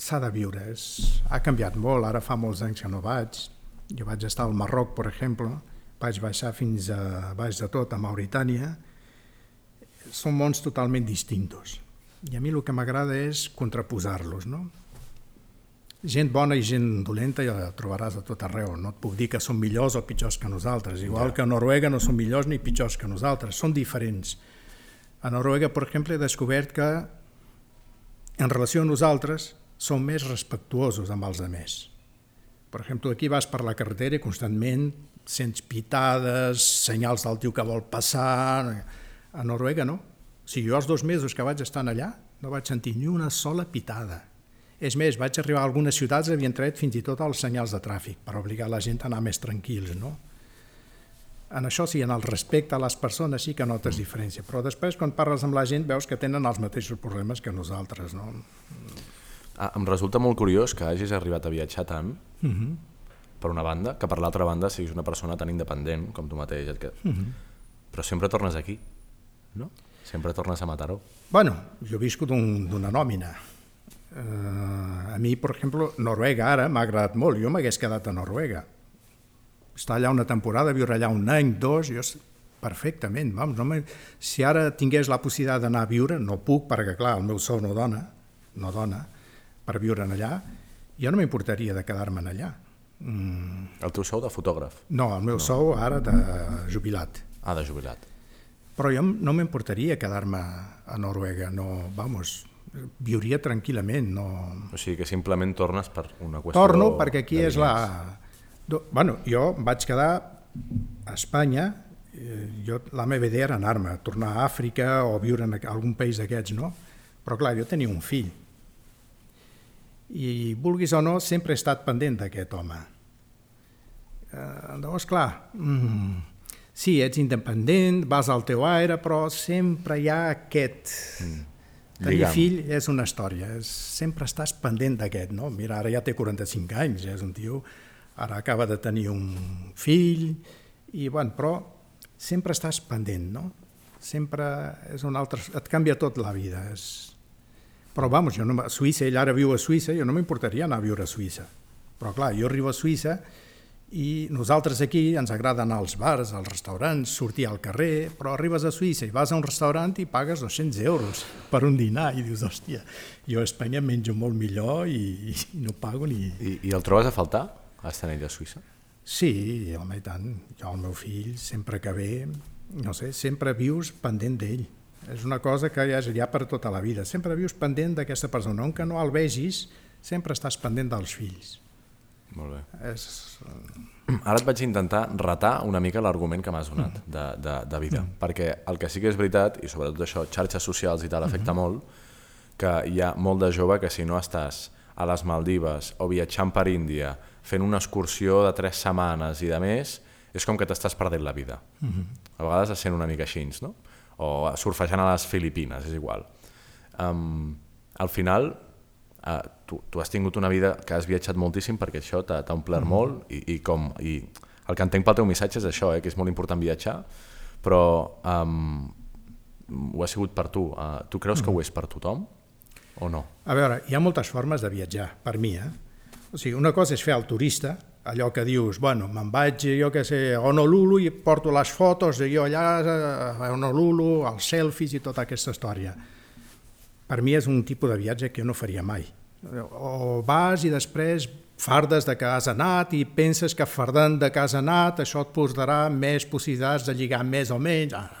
s'ha de viure, és, ha canviat molt, ara fa molts anys que no vaig. Jo vaig estar al Marroc, per exemple, vaig baixar fins a baix de tot, a Mauritània, són mons totalment distintos. I a mi el que m'agrada és contraposar-los, no? Gent bona i gent dolenta ja la trobaràs a tot arreu. No et puc dir que són millors o pitjors que nosaltres. Igual Ja. que a Noruega no són millors ni pitjors que nosaltres, són diferents. A Noruega, per exemple, he descobert que en relació a nosaltres som més respectuosos amb els altres. Per exemple, aquí vas per la carretera i constantment sents pitades, senyals del tio que vol passar... A Noruega no. O sigui, jo els dos mesos que vaig estar allà no vaig sentir ni una sola pitada. És més, vaig arribar a algunes ciutats i havien tret fins i tot els senyals de tràfic per obligar la gent a anar més tranquils, no? En això sí, en el respecte a les persones sí que notes diferència, però després quan parles amb la gent veus que tenen els mateixos problemes que nosaltres, no? Ah, em resulta molt curiós que hagis arribat a viatjar tant, Uh -huh. per una banda, que per l'altra banda siguis una persona tan independent com tu mateix. Et que... uh -huh. Però sempre tornes aquí, no? Sempre tornes a Mataró. Bueno, jo visco d'un- d'una nòmina. Uh, a mi, per exemple, Noruega ara m'ha agradat molt. Jo m'hagués quedat a Noruega. Estar allà una temporada, viure allà un any, dos, jo perfectament. Vamos, no me... Si ara tingués la possibilitat d'anar a viure, no puc, perquè clar, el meu sou no dona, no dona, per viure en allà, jo no m'importaria de quedar-me en allà. Mm, El teu sou de fotògraf. no, el meu no. sou ara de jubilat. Ah, de jubilat. Però jo no m'importaria quedar-me a Noruega, no, vamos, viuria tranquil·lament, no... O sigui que simplement tornes per una qüestió... Torno perquè aquí és la... Bueno, jo vaig quedar a Espanya, eh, jo, la meva idea era anar-me, tornar a Àfrica o viure en algun país d'aquests, no? Però clar, jo tenia un fill. I vulguis o no, sempre he estat pendent d'aquest home. Eh, llavors, clar, mm, sí, ets independent, vas al teu aire, però sempre hi ha aquest... Mm. Tenir Lligam. fill és una història, sempre estàs pendent d'aquest, no? Mira, ara ja té 45 anys, ja és un tio, ara acaba de tenir un fill, i bueno, però sempre estàs pendent, no? Sempre és un altre... et canvia tot la vida, és... Però, vamos, jo no, a Suïssa, ell ara viu a Suïssa, jo no m'importaria anar a viure a Suïssa. Però, clar, jo arribo a Suïssa i nosaltres aquí ens agrada anar als bars, als restaurants, sortir al carrer, però arribes a Suïssa i vas a un restaurant i pagues 200 euros per un dinar i dius, hòstia, jo a Espanya menjo molt millor i, i no pago ni... I, I el trobes a faltar, estar ell a Suïssa? Sí, home, i tant. Jo, el meu fill, sempre que ve, no sé, sempre vius pendent d'ell. És una cosa que ja és ja per tota la vida. Sempre vius pendent d'aquesta persona. On que no el vegis, sempre estàs pendent dels fills. Molt bé. És... Ara et vaig intentar retar una mica l'argument que m'has donat de, de, de vida, perquè el que sí que és veritat, i sobretot això, xarxes socials i tal, afecta molt, que hi ha molt de jove que si no estàs a les Maldives o viatjant per Índia, fent una excursió de tres setmanes i de més, és com que t'estàs perdent la vida. A vegades es sent una mica així, no? O surfejant a les Filipines, és igual. Um, al final, uh, tu, tu has tingut una vida que has viatjat moltíssim perquè això t'ha omplert mm. molt i, i, com, i el que entenc pel teu missatge és això, eh, que és molt important viatjar, però um, ho ha sigut per tu. Uh, tu creus mm. que ho és per tothom o no? A veure, hi ha moltes formes de viatjar, per mi, eh? O sigui, una cosa és fer el turista, allò que dius, bueno, me'n vaig, jo que sé, a Honolulu i porto les fotos de jo allà a Honolulu, els selfies i tota aquesta història. Per mi és un tipus de viatge que jo no faria mai. O vas i després fardes de que has anat i penses que fardant de que has anat això et posarà més possibilitats de lligar més o menys. Ah,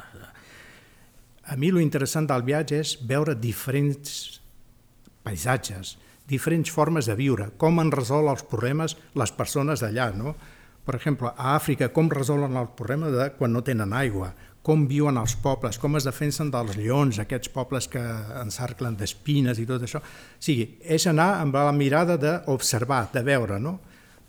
a mi lo interessant del viatge és veure diferents paisatges, diferents formes de viure, com han resolt els problemes les persones d'allà, no? Per exemple, a Àfrica, com resolen el problema de quan no tenen aigua, com viuen els pobles, com es defensen dels lleons, aquests pobles que encerclen d'espines i tot això. O sigui, és anar amb la mirada d'observar, de veure, no?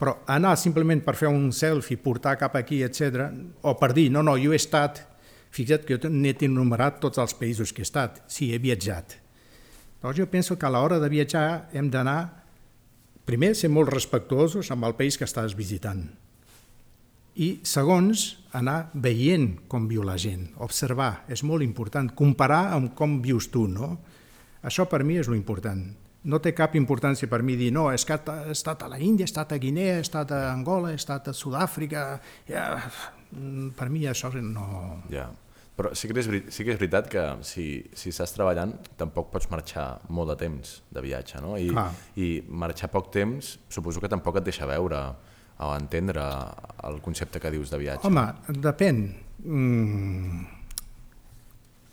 Però anar simplement per fer un selfie, portar cap aquí, etc, o per dir, no, no, jo he estat, fixa't que jo n'he enumerat tots els països que he estat, sí, he viatjat. Llavors jo penso que a l'hora de viatjar hem d'anar, primer, ser molt respectuosos amb el país que estàs visitant, i segons, anar veient com viu la gent, observar, és molt important, comparar amb com vius tu, no? Això per mi és lo important. No té cap importància per mi dir, no, és que he estat a la Índia, he estat a Guinea, he estat a Angola, he estat a Sud-àfrica... Ja, per mi això no... Ja, però sí que és, sí que és veritat que si, si estàs treballant tampoc pots marxar molt de temps de viatge, no? I. I marxar poc temps suposo que tampoc et deixa veure o entendre el concepte que dius de viatge. Home, depèn. Mm.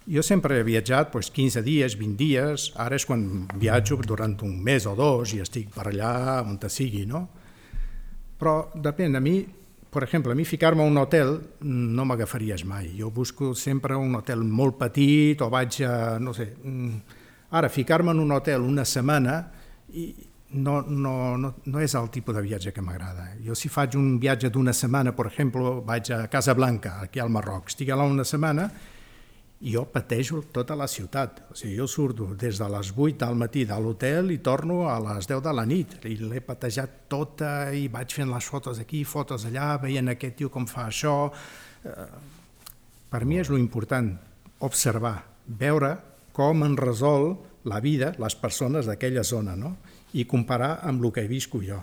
Jo sempre he viatjat doncs, 15 dies, 20 dies, ara és quan viatjo durant un mes o dos i estic per allà on te sigui, no? Però depèn, a mi, per exemple, a mi ficar-me a un hotel no m'agafaries mai. Jo busco sempre un hotel molt petit o vaig a, no sé... mm, Ara, ficar-me en un hotel una setmana i no, no, no, no és el tipus de viatge que m'agrada. Jo si faig un viatge d'una setmana, per exemple, vaig a Casablanca, aquí al Marroc, estic allà una setmana i jo patejo tota la ciutat. O sigui, jo surto des de les 8 del matí de l'hotel i torno a les 10 de la nit. I l'he patejat tota i vaig fent les fotos aquí, fotos allà, veient aquest tio com fa això. Eh, Per mi és lo important, observar, veure com en resol la vida les persones d'aquella zona, no? I comparar amb el que he viscut jo.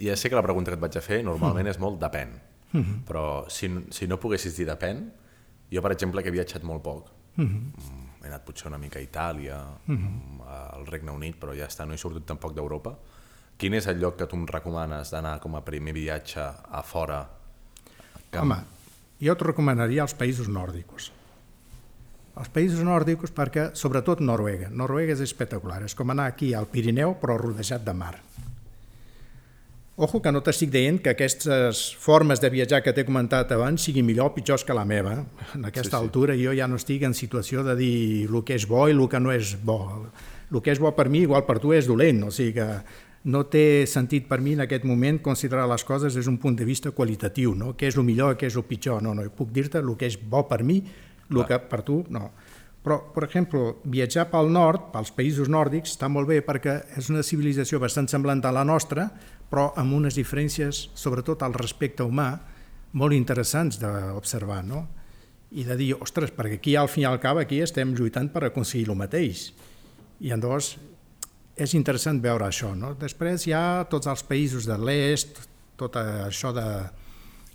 Ja, sé que la pregunta que et vaig a fer Mm. normalment és molt depèn, Mm-hmm. però si, si no poguessis dir depèn, jo per exemple que he viatjat molt poc, Mm-hmm. mm, he anat potser una mica a Itàlia, mm, al Regne Unit, però ja està, no he sortit tampoc d'Europa. Quin és el lloc que tu em recomanes d'anar com a primer viatge a fora? Que... Home, jo et recomanaria els països nòrdics. Els països nòrdics perquè, sobretot Noruega. Noruega és espectacular, és com anar aquí al Pirineu però rodejat de mar. Ojo que no t'estic dient que aquestes formes de viatjar que t'he comentat abans siguin millor o pitjors que la meva. En aquesta Sí, sí. altura jo ja no estic en situació de dir el que és bo i el que no és bo. El que és bo per mi, igual per tu, és dolent. O sigui que no té sentit per mi en aquest moment considerar les coses des d'un punt de vista qualitatiu, no? què és el millor, què és el pitjor. No, no, puc dir-te el que és bo per mi, el que per tu no. Però, per exemple, viatjar pel nord, pels països nòrdics, està molt bé perquè és una civilització bastant semblant a la nostra, però amb unes diferències, sobretot al respecte humà, molt interessants d'observar, no? I de dir, ostres, perquè aquí al fin i al cap aquí estem lluitant per aconseguir el mateix. I llavors és interessant veure això, no? Després hi ha tots els països de l'est, tot això de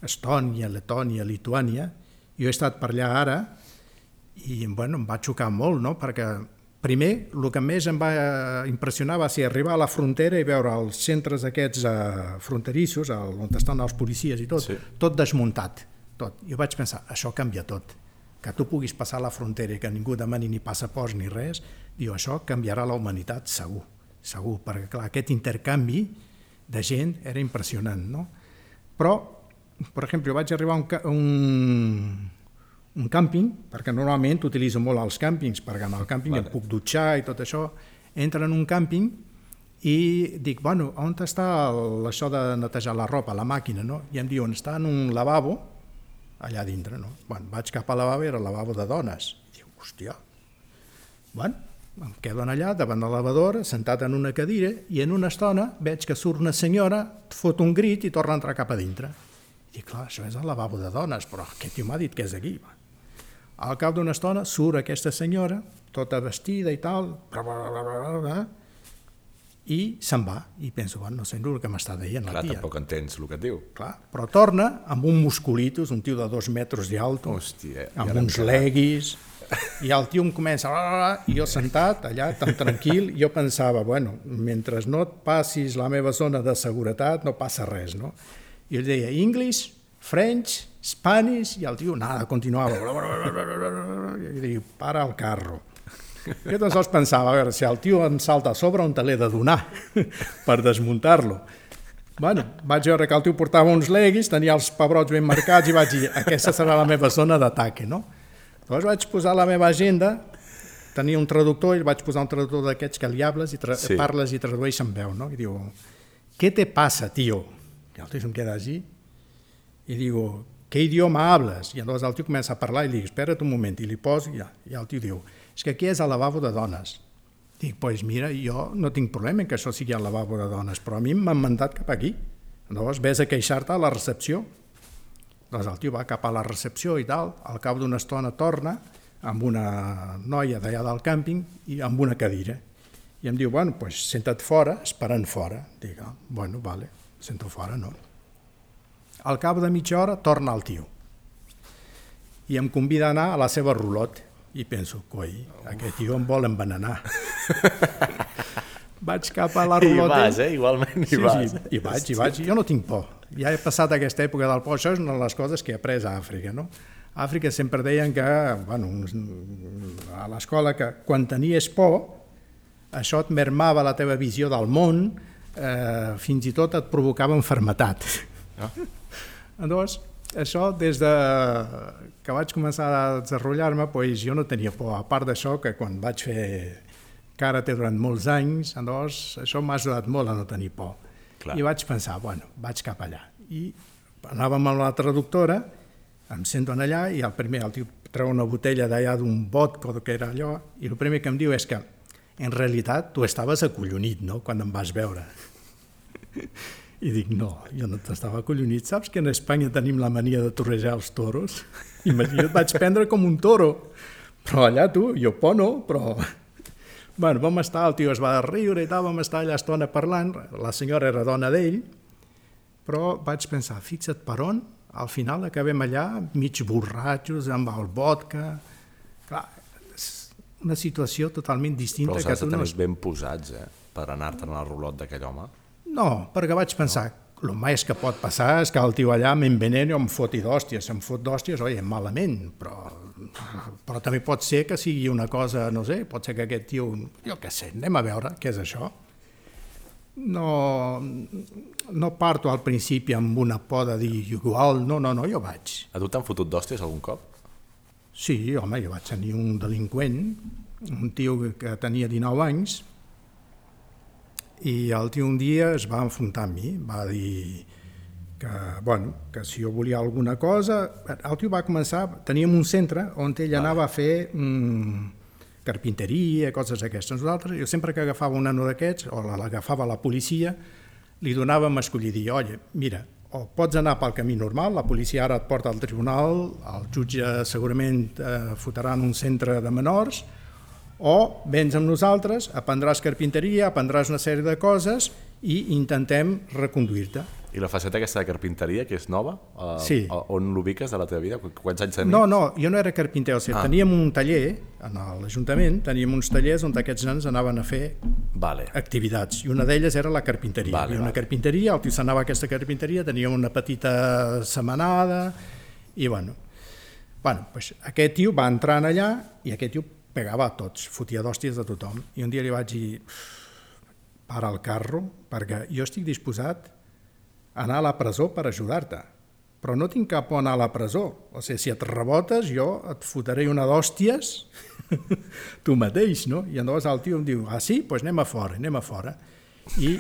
Estònia, Letònia, Lituània. Jo he estat per allà ara i bueno, em va xocar molt, no? perquè primer el que més em va impressionar va ser arribar a la frontera i veure els centres aquests eh, fronterissos, el, on estan els policies i tot, Sí. tot desmuntat. Tot. Jo vaig pensar, això canvia tot. Que tu puguis passar la frontera i que ningú demani ni passaports ni res, diu, això canviarà la humanitat segur, segur, perquè clar, aquest intercanvi de gent era impressionant, no? Però, per exemple, jo vaig arribar a un, un, un càmping, perquè normalment utilitzo molt els càmpings, perquè en el càmping vale. em puc dutxar i tot això, entra en un càmping i dic, bueno, on està el, això de netejar la ropa, la màquina, no? I em diuen, està en un lavabo, allà dintre, no? Bueno, vaig cap al lavabo, era el lavabo de dones. I dic, hòstia, bueno, em quedo allà davant de la lavadora, sentat en una cadira, i en una estona veig que surt una senyora, fot un grit i torna a entrar cap a dintre. I clar, això és el lavabo de dones, però aquest tio m'ha dit que és aquí. Al cap d'una estona surt aquesta senyora, tota vestida i tal, bla, bla, bla, bla, bla, bla, i se'n va. I penso, bueno, no sé el que m'està dient la Clar, tia. tampoc entens el que et diu. Clar, però torna amb un musculitos, un tio de dos metres d'alto, i amb uns leguis, i el tio em comença, "Ah, ah, ah", i jo sentat allà, tan tranquil, jo pensava, bueno, mentre no et passis la meva zona de seguretat no passa res, no? I ell deia, English? French, Spanish, i el tio, nada, continuava. I dic, para el carro. Jo tan sols pensava, a veure, si el tio em salta a sobre, on te l'he de donar per desmuntar-lo. Bueno, vaig veure que el tio portava uns leguis, tenia els pebrots ben marcats i vaig dir, aquesta serà la meva zona d'ataque, no? Llavors vaig posar la meva agenda, tenia un traductor i vaig posar un traductor d'aquests que li hables i sí. parles i tradueix en veu, no? I diu, què te passa, tio? I el tio se'm queda així i diu, què idioma hables? I llavors el tio comença a parlar i li dic, espera't un moment, i li poso, i, i el tio diu, és que aquí és el lavabo de dones. Dic, pues mira, jo no tinc problema que això sigui el lavabo de dones, però a mi m'han mandat cap aquí. Llavors ves a queixar-te a la recepció. Llavors el tio va cap a la recepció i tal, al cap d'una estona torna amb una noia d'allà del càmping i amb una cadira. I em diu, bueno, pues senta't fora, esperant fora. Dic, ah, bueno, vale, sento fora, no? Al cap de mitja hora torna el tio i em convida a anar a la seva rulot i penso, coi, aquest tio em vol envenenar. vaig cap a la rulota... I vas, eh? Igualment, i sí, vas. Sí, i vaig, i vaig. Jo no tinc por. Ja he passat aquesta època del por. Això és una de les coses que he après a Àfrica, no? A Àfrica sempre deien que, bueno, a l'escola, que quan tenies por, això et mermava la teva visió del món, eh, fins i tot et provocava enfermetat. Ah. Llavors, això des de que vaig començar a desenvolupar-me, pues, jo no tenia por. A part d'això, que quan vaig fer karate durant molts anys, llavors això m'ha ajudat molt a no tenir por. Clar. I vaig pensar, bueno, vaig cap allà. I anàvem amb la traductora, em sento allà i el primer, el tio treu una botella d'allà d'un vodka o que era allò, i el primer que em diu és que en realitat tu estaves acollonit, no?, quan em vas veure. I dic, no, jo no t'estava acollonit. Saps que en Espanya tenim la mania de torrejar els toros? Imagina't, vaig prendre com un toro. Però allà tu, jo por no, però... Bueno, vam estar, el tio es va riure i tal, vam estar allà estona parlant, la senyora era dona d'ell, però vaig pensar, fixa't per on, al final acabem allà, mig borratxos, amb el vodka... Clar, és una situació totalment distinta. Però els has de tenir no... ben posats, eh?, per anar-te'n al rulot d'aquell home. No, perquè vaig pensar, el més que pot passar és que el tio allà m'enveneni o em foti d'hòsties. Si em fot d'hòsties, oi, malament, però, però també pot ser que sigui una cosa, no sé, pot ser que aquest tio, jo què sé, anem a veure què és això. No, no parto al principi amb una por de dir igual, no, no, no, jo vaig. A tu t'han fotut d'hòsties algun cop? Sí, home, jo vaig tenir un delinqüent, un tio que tenia 19 anys, i el tio un dia es va enfrontar amb mi, va dir que, bueno, que si jo volia alguna cosa... El tio va començar... Teníem un centre on ell anava a fer mm, carpinteria, coses aquestes. Nosaltres, jo sempre que agafava un nano d'aquests, o l'agafava la policia, li donàvem a escollir, dir, oye, mira, o pots anar pel camí normal, la policia ara et porta al tribunal, el jutge segurament eh, fotrà en un centre de menors, o vens amb nosaltres, aprendràs carpinteria, aprendràs una sèrie de coses i intentem reconduir-te. I la faceta aquesta de carpinteria, que és nova, uh, sí. on l'ubiques de la teva vida? Quants anys tenies? No, no, jo no era carpinter, o sigui, ah. teníem un taller en l'Ajuntament, teníem uns tallers on aquests nens anaven a fer vale. activitats, i una d'elles era la carpinteria. Vale, I una vale. carpinteria, el tio s'anava a aquesta carpinteria, teníem una petita setmanada, i bueno, bueno pues aquest tio va entrar allà i aquest tio pegava a tots, fotia d'hòsties de tothom. I un dia li vaig dir, para el carro, perquè jo estic disposat a anar a la presó per ajudar-te, però no tinc cap on anar a la presó. O sigui, si et rebotes, jo et fotré una d'hòsties tu mateix, no? I llavors el tio em diu, ah sí? Doncs pues anem a fora, anem a fora. I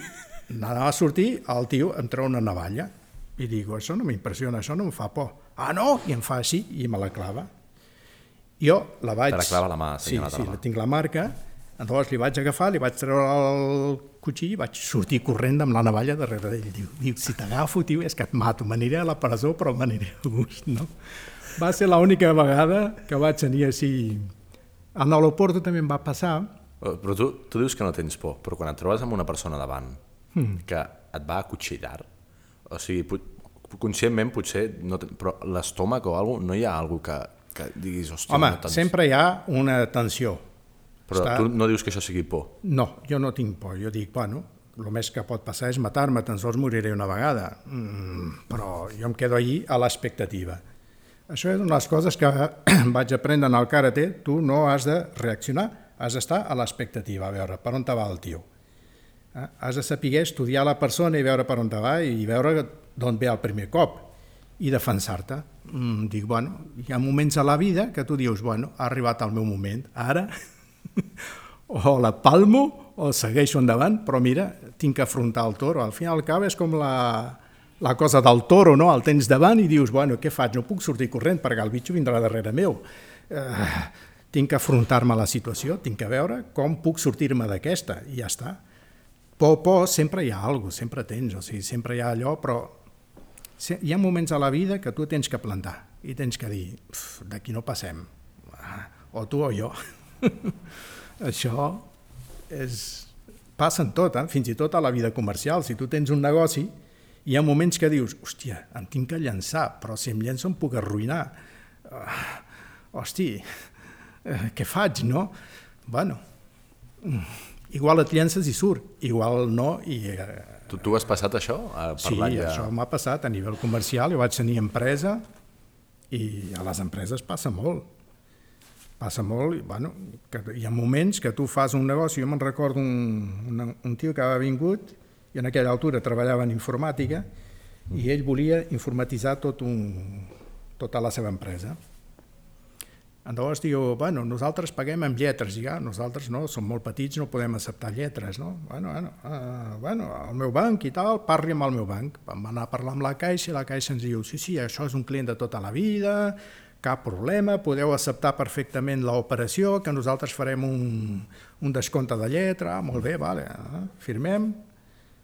anava a sortir, el tio em treu una navalla i dic, això no m'impressiona, això no em fa por. Ah, no? I em fa així i me la clava. Jo la vaig... Te la clava la mà, Sí, sí, la tinc la marca. Llavors li vaig agafar, li vaig treure el cuchillo i vaig sortir corrent amb la navalla darrere d'ell. Diu, diu si t'agafo, tio, és que et mato. M'aniré a la presó, però m'aniré a gust, no? Va ser l'única vegada que vaig tenir així... A l'aeroport també em va passar... Eh, però tu, tu dius que no tens por, però quan et trobes amb una persona davant hmm. que et va acutxillar, o sigui, conscientment potser, no ten... però l'estómac o alguna no hi ha alguna que, que diguis, hòstia... Home, no tants... sempre hi ha una tensió. Però Està... tu no dius que això sigui por? No, jo no tinc por. Jo dic, bueno, el més que pot passar és matar-me, tan sols moriré una vegada. Mm, però jo em quedo allí a l'expectativa. Això és una de les coses que vaig aprendre en el karate. Tu no has de reaccionar, has d'estar a l'expectativa, a veure per on te va el tio. Eh? Has de saber estudiar la persona i veure per on te va i veure d'on ve el primer cop i defensar-te. Mm, dic, bueno, hi ha moments a la vida que tu dius, bueno, ha arribat el meu moment, ara o la palmo o segueixo endavant, però mira, tinc que afrontar el toro. Al final al cap és com la, la cosa del toro, no? El tens davant i dius, bueno, què faig? No puc sortir corrent perquè el bitxo vindrà darrere meu. Eh, tinc que afrontar-me la situació, tinc que veure com puc sortir-me d'aquesta i ja està. Por, por, sempre hi ha alguna cosa, sempre tens, o sigui, sempre hi ha allò, però hi ha moments a la vida que tu tens que plantar i tens que dir, d'aquí no passem, ah, o tu o jo. Això és... passa en tot, eh? fins i tot a la vida comercial. Si tu tens un negoci, hi ha moments que dius, hòstia, em tinc que llançar, però si em llenço em puc arruïnar. Uh, hosti, uh, què faig, no? Bueno, igual et llences i surt, igual no i... Uh, tu, tu has passat això? A sí, ja... això m'ha passat a nivell comercial, jo vaig tenir empresa i a les empreses passa molt. Passa molt, i, bueno, que hi ha moments que tu fas un negoci, jo me'n recordo un, un, un tio que havia vingut i en aquella altura treballava en informàtica i ell volia informatitzar tot un, tota la seva empresa. Llavors diu, bueno, nosaltres paguem amb lletres, ja, nosaltres no, som molt petits, no podem acceptar lletres, no? Bueno, bueno, uh, bueno, el meu banc i tal, parli amb el meu banc. Vam anar a parlar amb la Caixa i la Caixa ens diu, sí, sí, això és un client de tota la vida, cap problema, podeu acceptar perfectament l'operació, que nosaltres farem un, un descompte de lletra, ah, molt bé, vale, uh, firmem,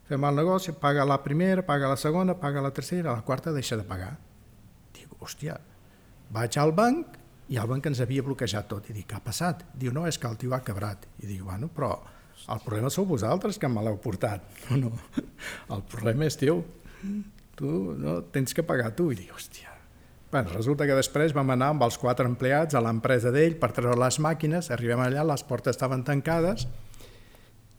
fem el negoci, paga la primera, paga la segona, paga la tercera, la quarta deixa de pagar. Dic, hòstia, vaig al banc i el banc ens havia bloquejat tot. I dic, què ha passat? Diu, no, és que el tio ha quebrat. I dic, bueno, però el problema sou vosaltres que me l'heu portat. No, no, el problema és teu. Tu no, tens que pagar tu. I dic, hòstia. Bueno, resulta que després vam anar amb els quatre empleats a l'empresa d'ell per treure les màquines, arribem allà, les portes estaven tancades,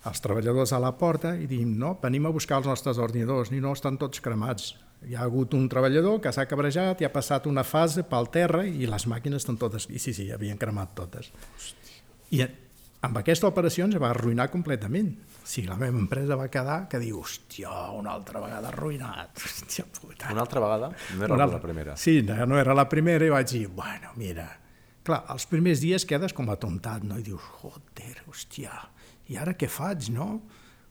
els treballadors a la porta i diem, no, venim a buscar els nostres ordinadors, ni no, estan tots cremats. Hi ha hagut un treballador que s'ha cabrejat i ha passat una fase pel terra i les màquines estan totes... I sí, sí, havien cremat totes. Hòstia. I amb aquesta operació ens va arruïnar completament. O sigui, la meva empresa va quedar que diu, hòstia, una altra vegada arruïnat. Hòstia puta. Una altra vegada? No era una la primera. Sí, no, no era la primera i vaig dir, bueno, mira... Clar, els primers dies quedes com atontat, no? I dius, joder, hòstia, i ara què faig, no?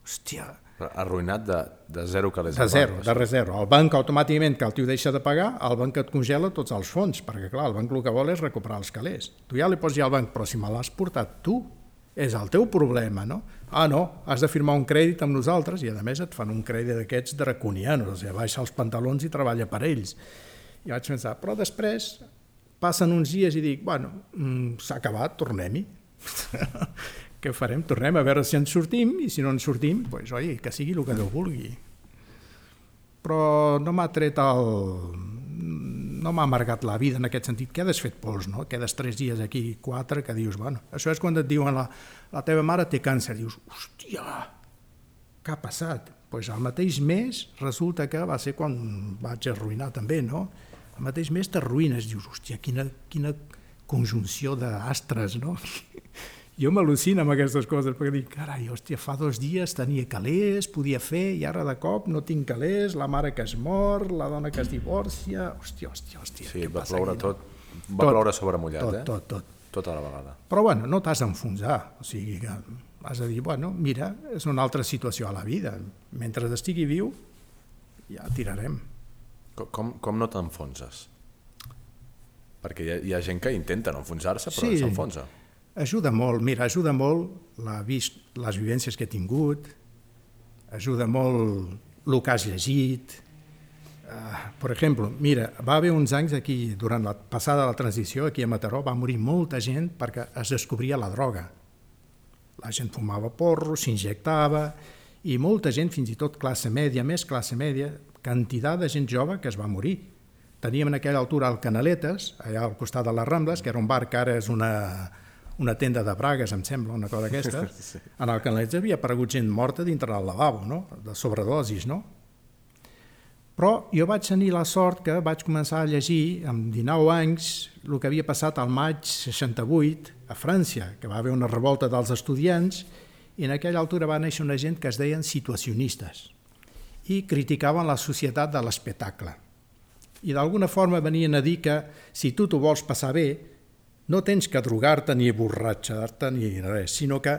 Hòstia... Arruïnat de, de zero calés. De zero, de zero. El banc automàticament, que el tio deixa de pagar, el banc et congela tots els fons, perquè clar, el banc el que vol és recuperar els calés. Tu ja li pots dir al banc, però si me l'has portat tu, és el teu problema, no? Ah, no, has de firmar un crèdit amb nosaltres i a més et fan un crèdit d'aquests draconianos, o sigui, baixa els pantalons i treballa per ells. I vaig pensar, però després passen uns dies i dic, bueno, mm, s'ha acabat, tornem-hi. què farem? Tornem a veure si ens sortim i si no ens sortim, doncs, oi, que sigui el que Déu vulgui. Però no m'ha tret el... no m'ha amargat la vida en aquest sentit. Quedes fet pols, no? Quedes tres dies aquí, quatre, que dius, bueno, això és quan et diuen la, la teva mare té càncer. Dius, hòstia, què ha passat? Doncs pues el mateix mes resulta que va ser quan vaig arruïnar també, no? El mateix mes t'arruïnes, dius, hòstia, quina, quina conjunció d'astres, no? Jo m'al·lucino amb aquestes coses, perquè dic, carai, hòstia, fa dos dies tenia calés, podia fer, i ara de cop no tinc calés, la mare que es mor, la dona que es divorcia, hòstia, hòstia, hòstia, sí, va ploure aquí, tot, va tot, ploure sobre mullat, tot, eh? Tot, tot, Tota la vegada. Però bueno, no t'has d'enfonsar, o sigui que has de dir, bueno, mira, és una altra situació a la vida, mentre estigui viu, ja tirarem. Com, com, com no t'enfonses? Perquè hi ha, hi ha gent que intenta no enfonsar-se, però sí. Ajuda molt, mira, ajuda molt la, les vivències que he tingut, ajuda molt el que has llegit. Uh, per exemple, mira, va haver uns anys aquí, durant la passada la transició, aquí a Mataró, va morir molta gent perquè es descobria la droga. La gent fumava porro, s'injectava, i molta gent, fins i tot classe mèdia, més classe mèdia, quantitat de gent jove que es va morir. Teníem en aquella altura el Canaletes, allà al costat de les Rambles, que era un bar que ara és una, una tenda de bragues, em sembla, una cosa d'aquesta, sí. en el que ells havia aparegut gent morta dintre del lavabo, no? de sobredosis, no? Però jo vaig tenir la sort que vaig començar a llegir amb 19 anys el que havia passat al maig 68 a França, que va haver una revolta dels estudiants i en aquella altura va néixer una gent que es deien situacionistes i criticaven la societat de l'espectacle. I d'alguna forma venien a dir que si tu t'ho vols passar bé, no tens que drogar-te ni borratxar-te ni res, sinó que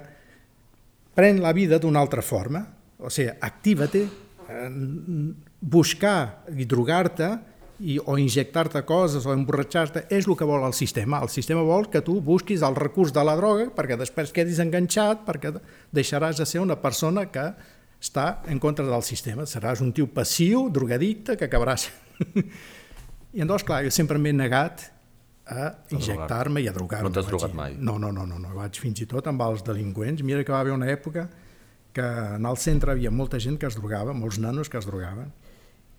pren la vida d'una altra forma, o sigui, activa-te, eh, buscar i drogar-te i, o injectar-te coses o emborratxar-te és el que vol el sistema. El sistema vol que tu busquis el recurs de la droga perquè després quedis enganxat, perquè deixaràs de ser una persona que està en contra del sistema. Seràs un tio passiu, drogadicte, que acabaràs... I llavors, clar, jo sempre m'he negat a injectar-me i a drogar-me. No t'has drogat mai? No, no, no, no, no, vaig fins i tot amb els delinqüents. Mira que va haver una època que en el centre havia molta gent que es drogava, molts nanos que es drogaven,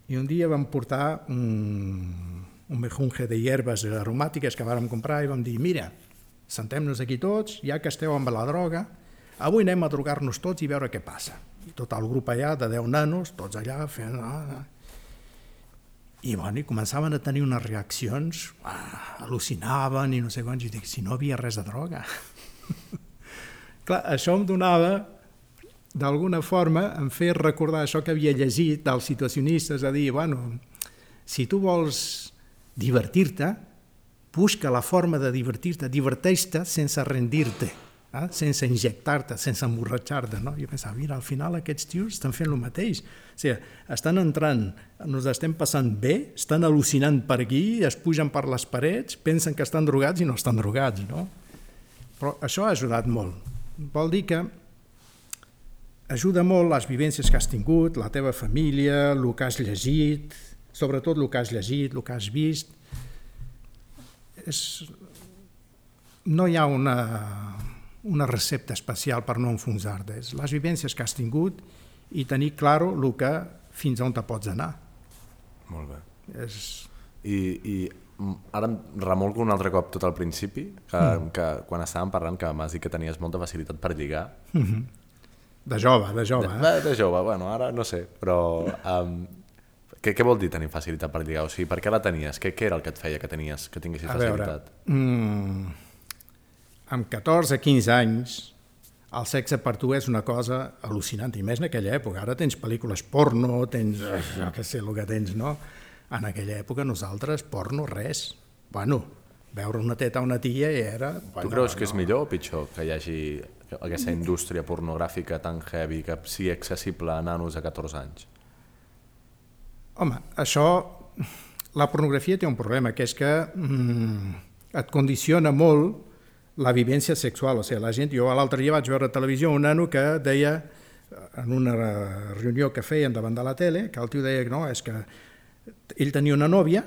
i un dia vam portar un, un mejunge de hierbes aromàtiques que vàrem comprar i vam dir, mira, sentem-nos aquí tots, ja que esteu amb la droga, avui anem a drogar-nos tots i veure què passa. I tot el grup allà, de 10 nanos, tots allà fent... Ah, ah. I, bueno, i començaven a tenir unes reaccions, ah, al·lucinaven i no sé quants, i dic, si no havia res de droga. Clar, això em donava, d'alguna forma, em feia recordar això que havia llegit dels situacionistes, a dir, bueno, si tu vols divertir-te, busca la forma de divertir-te, diverteix-te sense rendir-te eh? sense injectar-te, sense emborratxar-te. No? Jo pensava, mira, al final aquests tios estan fent el mateix. O sigui, estan entrant, ens estem passant bé, estan al·lucinant per aquí, es pugen per les parets, pensen que estan drogats i no estan drogats. No? Però això ha ajudat molt. Vol dir que ajuda molt les vivències que has tingut, la teva família, el que has llegit, sobretot el que has llegit, el que has vist. És... No hi ha una, una recepta especial per no enfonsar-te. És les vivències que has tingut i tenir clar el que fins on te pots anar. Molt bé. És... I, I ara em remolco un altre cop tot al principi, que, mm. que quan estàvem parlant que m'has dit que tenies molta facilitat per lligar. Mm -hmm. De jove, de jove. De, eh? de jove, bueno, ara no sé, però... Um, què, què vol dir tenir facilitat per lligar? O sigui, per què la tenies? Què, què era el que et feia que tenies que tinguessis A facilitat? Veure, mm, amb 14 15 anys, el sexe per tu és una cosa al·lucinant, i més en aquella època. Ara tens pel·lícules porno, tens, eh, jo què sé el que tens, no? En aquella època nosaltres, porno, res. Bueno, veure una teta a una tia i era... Bueno, tu creus que és millor o pitjor que hi hagi aquesta indústria pornogràfica tan heavy que sigui accessible a nanos de 14 anys? Home, això... La pornografia té un problema, que és que mm, et condiciona molt la vivència sexual. O sigui, la gent, jo l'altre dia vaig veure a televisió un nano que deia, en una reunió que feien davant de la tele, que el tio deia que no, és que ell tenia una nòvia,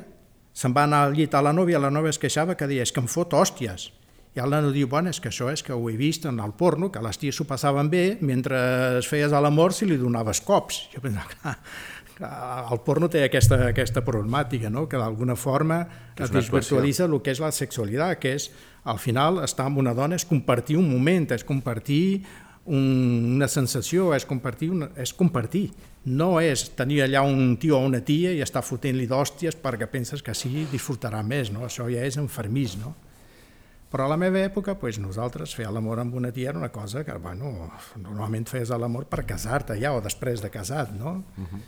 se'n va anar al llit a la nòvia, la nòvia es queixava que deia, és que em fot hòsties. I el nano diu, bueno, és que això és que ho he vist en el porno, que les ties s'ho passaven bé, mentre es feies a l'amor si li donaves cops. Jo pensava, el porno té aquesta, aquesta problemàtica, no? que d'alguna forma es desvirtualitza el que és la sexualitat, que és, al final, estar amb una dona és compartir un moment, és compartir un, una sensació, és compartir, una, és compartir. No és tenir allà un tio o una tia i estar fotent-li d'hòsties perquè penses que sí disfrutarà més, no? això ja és enfermís. No? Però a la meva època, pues, nosaltres fer l'amor amb una tia era una cosa que, bueno, normalment feies l'amor per casar-te ja o després de casat, no? Uh -huh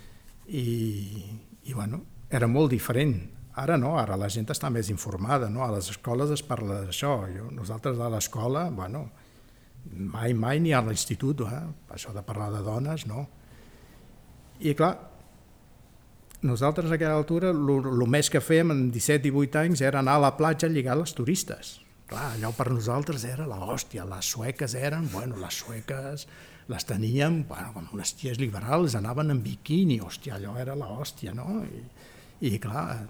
i, i bueno, era molt diferent. Ara no, ara la gent està més informada, no? a les escoles es parla d'això. Nosaltres a l'escola, bueno, mai, mai ni a l'institut, eh? això de parlar de dones, no. I clar, nosaltres a aquella altura, el més que fèiem en 17-18 anys era anar a la platja a lligar les turistes. Clar, allò per nosaltres era la les sueques eren, bueno, les sueques les teníem, bueno, com unes ties liberals, anaven en biquini, hòstia, allò era la hòstia, no? I, i clar,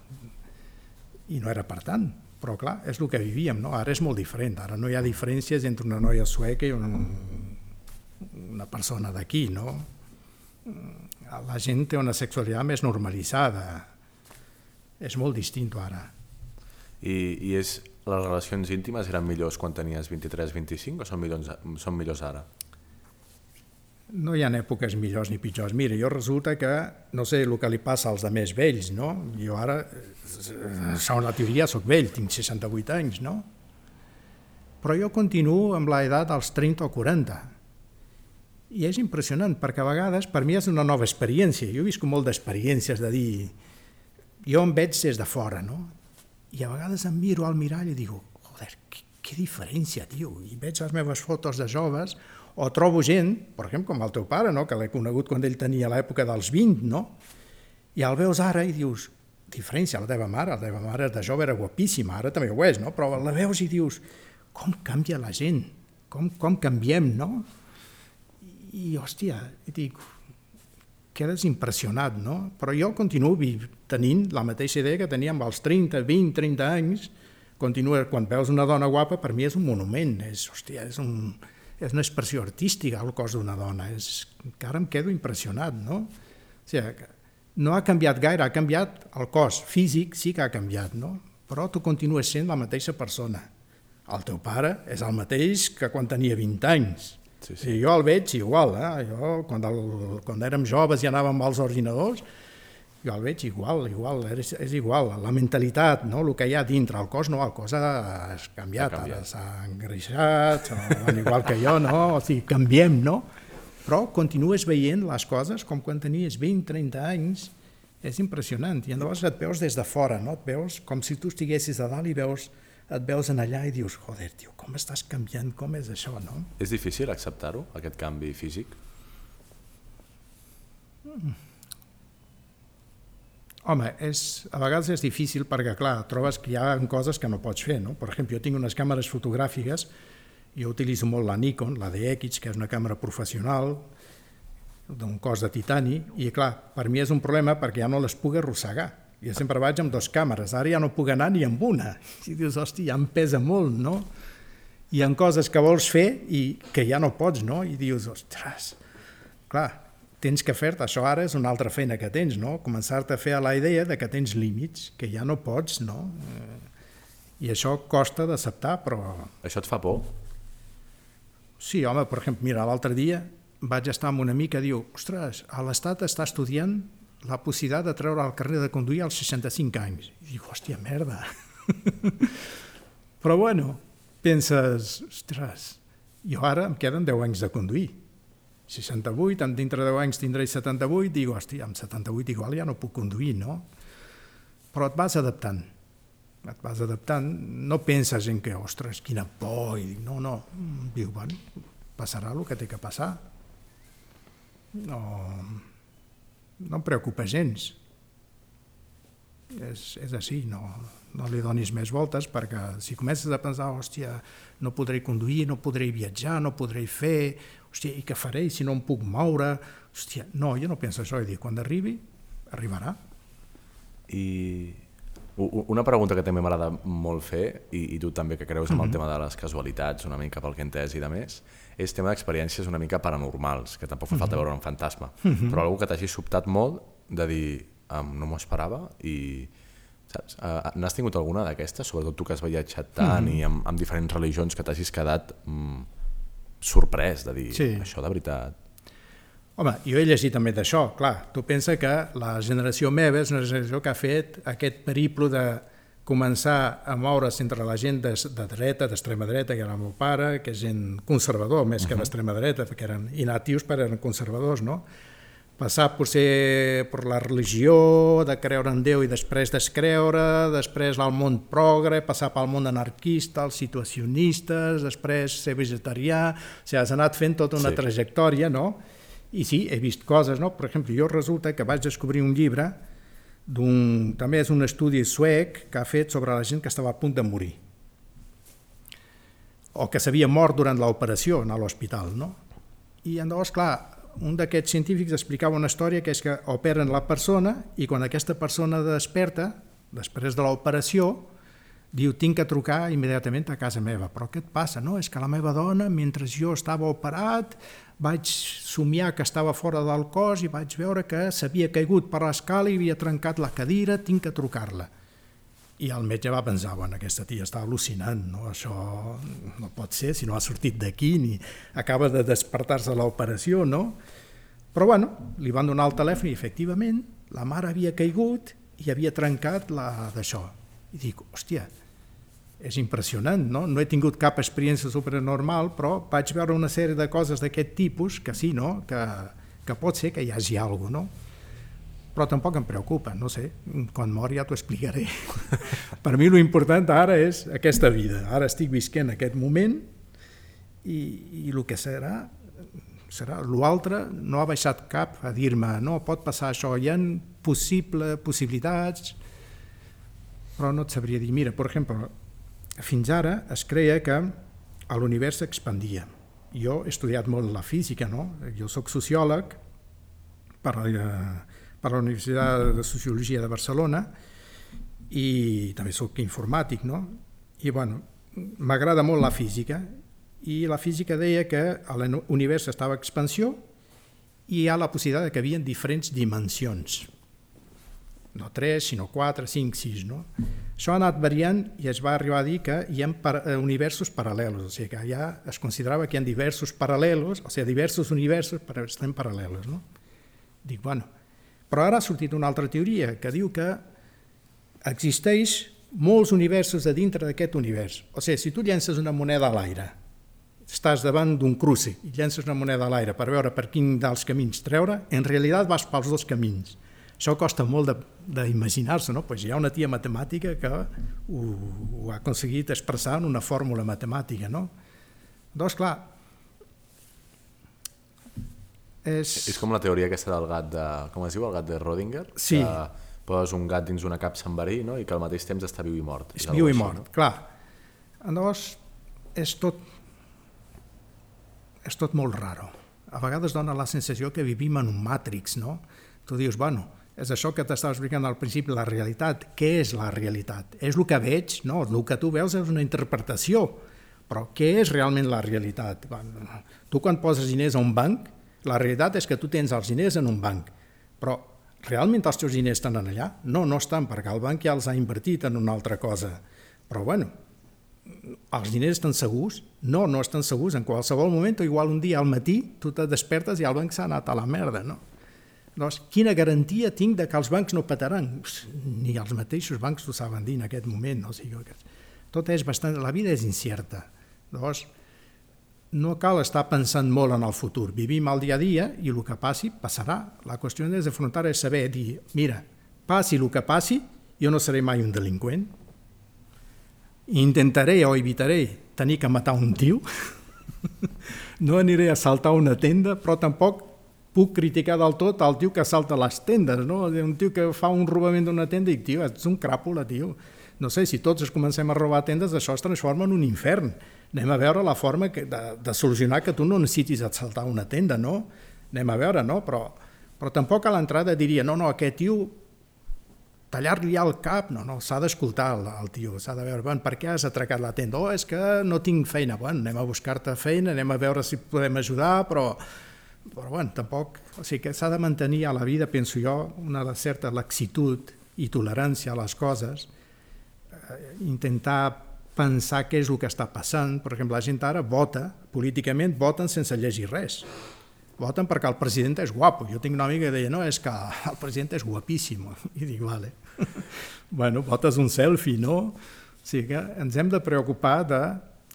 i no era per tant, però clar, és el que vivíem, no? Ara és molt diferent, ara no hi ha diferències entre una noia sueca i una, una persona d'aquí, no? La gent té una sexualitat més normalitzada, és molt distint ara. I, i és les relacions íntimes eren millors quan tenies 23-25 o són millors, són millors ara? No hi ha èpoques millors ni pitjors. Mira, jo resulta que no sé el que li passa als de més vells, no? Jo ara, eh, segons la teoria, sóc vell, tinc 68 anys, no? Però jo continuo amb l'edat dels 30 o 40. I és impressionant, perquè a vegades per mi és una nova experiència. Jo he vist molt d'experiències de dir... Jo em veig des de fora, no? I a vegades em miro al mirall i digo, joder, que, que diferència, tio. I veig les meves fotos de joves, o trobo gent, per exemple, com el teu pare, no? que l'he conegut quan ell tenia l'època dels 20, no? i el veus ara i dius, diferència, la teva mare, la teva mare de jove era guapíssima, ara també ho és, no? però la veus i dius, com canvia la gent, com, com canviem, no? I, hòstia, dic, quedes impressionat, no? Però jo continuo tenint la mateixa idea que tenia amb els 30, 20, 30 anys, continua, quan veus una dona guapa, per mi és un monument, és, hòstia, és, un, és una expressió artística el cos d'una dona, és, encara em quedo impressionat, no? O sigui, no ha canviat gaire, ha canviat el cos físic, sí que ha canviat, no? Però tu continues sent la mateixa persona. El teu pare és el mateix que quan tenia 20 anys Sí, sí. I jo el veig igual, eh? jo, quan, el, quan érem joves i anàvem als ordinadors, jo el veig igual, igual, és, és igual, la mentalitat, no? el que hi ha dintre, el cos no, el cos ha, canviat, ha canviat. s'ha engreixat, igual que jo, no? o sigui, canviem, no? Però continues veient les coses com quan tenies 20-30 anys, és impressionant, i llavors et veus des de fora, no? et veus com si tu estiguessis a dalt i veus et veus en allà i dius, joder, tio, com estàs canviant, com és això, no? És difícil acceptar-ho, aquest canvi físic? Mm. Home, és, a vegades és difícil perquè, clar, trobes que hi ha coses que no pots fer, no? Per exemple, jo tinc unes càmeres fotogràfiques, jo utilitzo molt la Nikon, la DX, que és una càmera professional, d'un cos de titani, i clar, per mi és un problema perquè ja no les puc arrossegar jo sempre vaig amb dues càmeres, ara ja no puc anar ni amb una. I dius, hòstia, ja em pesa molt, no? Hi ha coses que vols fer i que ja no pots, no? I dius, ostres, clar, tens que fer-te, això ara és una altra feina que tens, no? Començar-te a fer a la idea de que tens límits, que ja no pots, no? I això costa d'acceptar, però... Això et fa por? Sí, home, per exemple, mira, l'altre dia vaig estar amb una amica que diu, ostres, a l'Estat està estudiant la possibilitat de treure el carrer de conduir als 65 anys. I dic, hòstia, merda. Però bueno, penses, ostres, jo ara em queden 10 anys de conduir. 68, en dintre de 10 anys tindré 78, dic, hòstia, amb 78 igual ja no puc conduir, no? Però et vas adaptant. Et vas adaptant, no penses en que, ostres, quina por, i dic, no, no, diu, bueno, passarà el que té que passar. No, no em preocupa gens. És, és així, no, no li donis més voltes perquè si comences a pensar, hòstia, no podré conduir, no podré viatjar, no podré fer, hòstia, i què faré si no em puc moure? Hòstia, no, jo no penso això, i dic, quan arribi, arribarà. I una pregunta que també m'agrada molt fer, i, i tu també que creus en el mm -hmm. tema de les casualitats, una mica pel que he entès i de més, és tema d'experiències una mica paranormals, que tampoc fa falta mhm. veure un fantasma, mm -hmm. però algú que t'hagi sobtat molt de dir um, no m'ho esperava i saps? Uh, N'has tingut alguna d'aquestes? Sobretot tu que has viatjat tant mm -hmm. i amb, amb diferents religions que t'hagis quedat mm, sorprès de dir sí. això de veritat Home, jo he llegit també d'això, clar. Tu pensa que la generació meva és una generació que ha fet aquest periplo de començar a moure's entre la gent de, de dreta, d'extrema dreta, que era el meu pare, que és gent conservador, més uh -huh. que d'extrema dreta, perquè eren inatius però eren conservadors, no? Passar potser per la religió, de creure en Déu i després descreure, després al món progre, passar pel món anarquista, els situacionistes, després ser vegetarià, o sigui, has anat fent tota una sí. trajectòria, no? I sí, he vist coses, no? Per exemple, jo resulta que vaig descobrir un llibre també és un estudi suec que ha fet sobre la gent que estava a punt de morir o que s'havia mort durant l'operació a l'hospital. No? I llavors, clar, un d'aquests científics explicava una història que és que operen la persona i quan aquesta persona desperta, després de l'operació, diu, tinc que trucar immediatament a casa meva. Però què et passa? No, és que la meva dona, mentre jo estava operat, vaig somiar que estava fora del cos i vaig veure que s'havia caigut per l'escala i havia trencat la cadira, tinc que trucar-la. I el metge va pensar, bueno, aquesta tia està al·lucinant, no? això no pot ser, si no ha sortit d'aquí ni acaba de despertar-se a l'operació, no? Però bueno, li van donar el telèfon i efectivament la mare havia caigut i havia trencat la d'això. I dic, hòstia, és impressionant, no? No he tingut cap experiència supernormal, però vaig veure una sèrie de coses d'aquest tipus que sí, no? Que, que pot ser que hi hagi alguna cosa, no? Però tampoc em preocupa, no sé, quan mor ja t'ho explicaré. per mi l'important ara és aquesta vida, ara estic visquent aquest moment i, i el que serà, serà l'altre no ha baixat cap a dir-me no, pot passar això, hi ha possible, possibilitats, però no et sabria dir, mira, per exemple, fins ara es creia que l'univers s'expandia. Jo he estudiat molt la física, no? Jo sóc sociòleg per la, per la Universitat de Sociologia de Barcelona i també sóc informàtic, no? I bueno, m'agrada molt la física i la física deia que l'univers estava en expansió i hi ha la possibilitat que hi havia diferents dimensions. No tres, sinó quatre, cinc, sis, no? Això ha anat variant i es va arribar a dir que hi ha eh, universos paral·lelos, o sigui que ja es considerava que hi ha diversos paral·lelos, o sigui, diversos universos però estan paral·lelos, no? Dic, bueno, però ara ha sortit una altra teoria que diu que existeix molts universos a dintre d'aquest univers. O sigui, si tu llences una moneda a l'aire, estàs davant d'un cruci i llences una moneda a l'aire per veure per quin dels camins treure, en realitat vas pels dos camins. Això costa molt d'imaginar-se, no? Pues hi ha una tia matemàtica que ho, ho ha aconseguit expressar en una fórmula matemàtica, no? Doncs, clar, és... És com la teoria aquesta del gat de... Com es diu, el gat de Rodinger? Sí. Que poses un gat dins una capsa amb verí no? i que al mateix temps està viu i mort. És, és viu i mort, no? clar. Llavors, és tot... És tot molt raro. A vegades dona la sensació que vivim en un Matrix, no? Tu dius, bueno, és això que t'estava explicant al principi, la realitat. Què és la realitat? És el que veig? No, el que tu veus és una interpretació. Però què és realment la realitat? Tu quan poses diners a un banc, la realitat és que tu tens els diners en un banc, però realment els teus diners estan allà? No, no estan, perquè el banc ja els ha invertit en una altra cosa. Però bueno, els diners estan segurs? No, no estan segurs. En qualsevol moment, o igual un dia al matí, tu te despertes i el banc s'ha anat a la merda, no? Doncs quina garantia tinc de que els bancs no petaran? Ni els mateixos bancs ho saben dir en aquest moment. No? O sigui, tot és bastant... La vida és incierta. Llavors, no cal estar pensant molt en el futur. Vivim el dia a dia i el que passi, passarà. La qüestió és afrontar és saber dir, mira, passi el que passi, jo no seré mai un delinqüent. Intentaré o evitaré tenir que matar un tio. no aniré a saltar una tenda, però tampoc puc criticar del tot el tio que salta les tendes, no? Un tio que fa un robament d'una tenda i tio, ets un cràpula, tio. No sé, si tots es comencem a robar tendes, això es transforma en un infern anem a veure la forma que, de, de solucionar que tu no necessitis assaltar una tenda, no? Anem a veure, no? Però, però tampoc a l'entrada diria, no, no, aquest tio tallar-li el cap, no, no, s'ha d'escoltar el, el tio, s'ha de veure, bueno, per què has atracat la tenda? Oh, és que no tinc feina, bueno, anem a buscar-te feina, anem a veure si podem ajudar, però, però bueno, tampoc, o sigui que s'ha de mantenir a la vida, penso jo, una certa laxitud i tolerància a les coses, intentar pensar què és el que està passant. Per exemple, la gent ara vota, políticament voten sense llegir res. Voten perquè el president és guapo. Jo tinc una amiga que deia, no, és que el president és guapíssim. I dic, vale. bueno, votes un selfie, no? O sigui que ens hem de preocupar de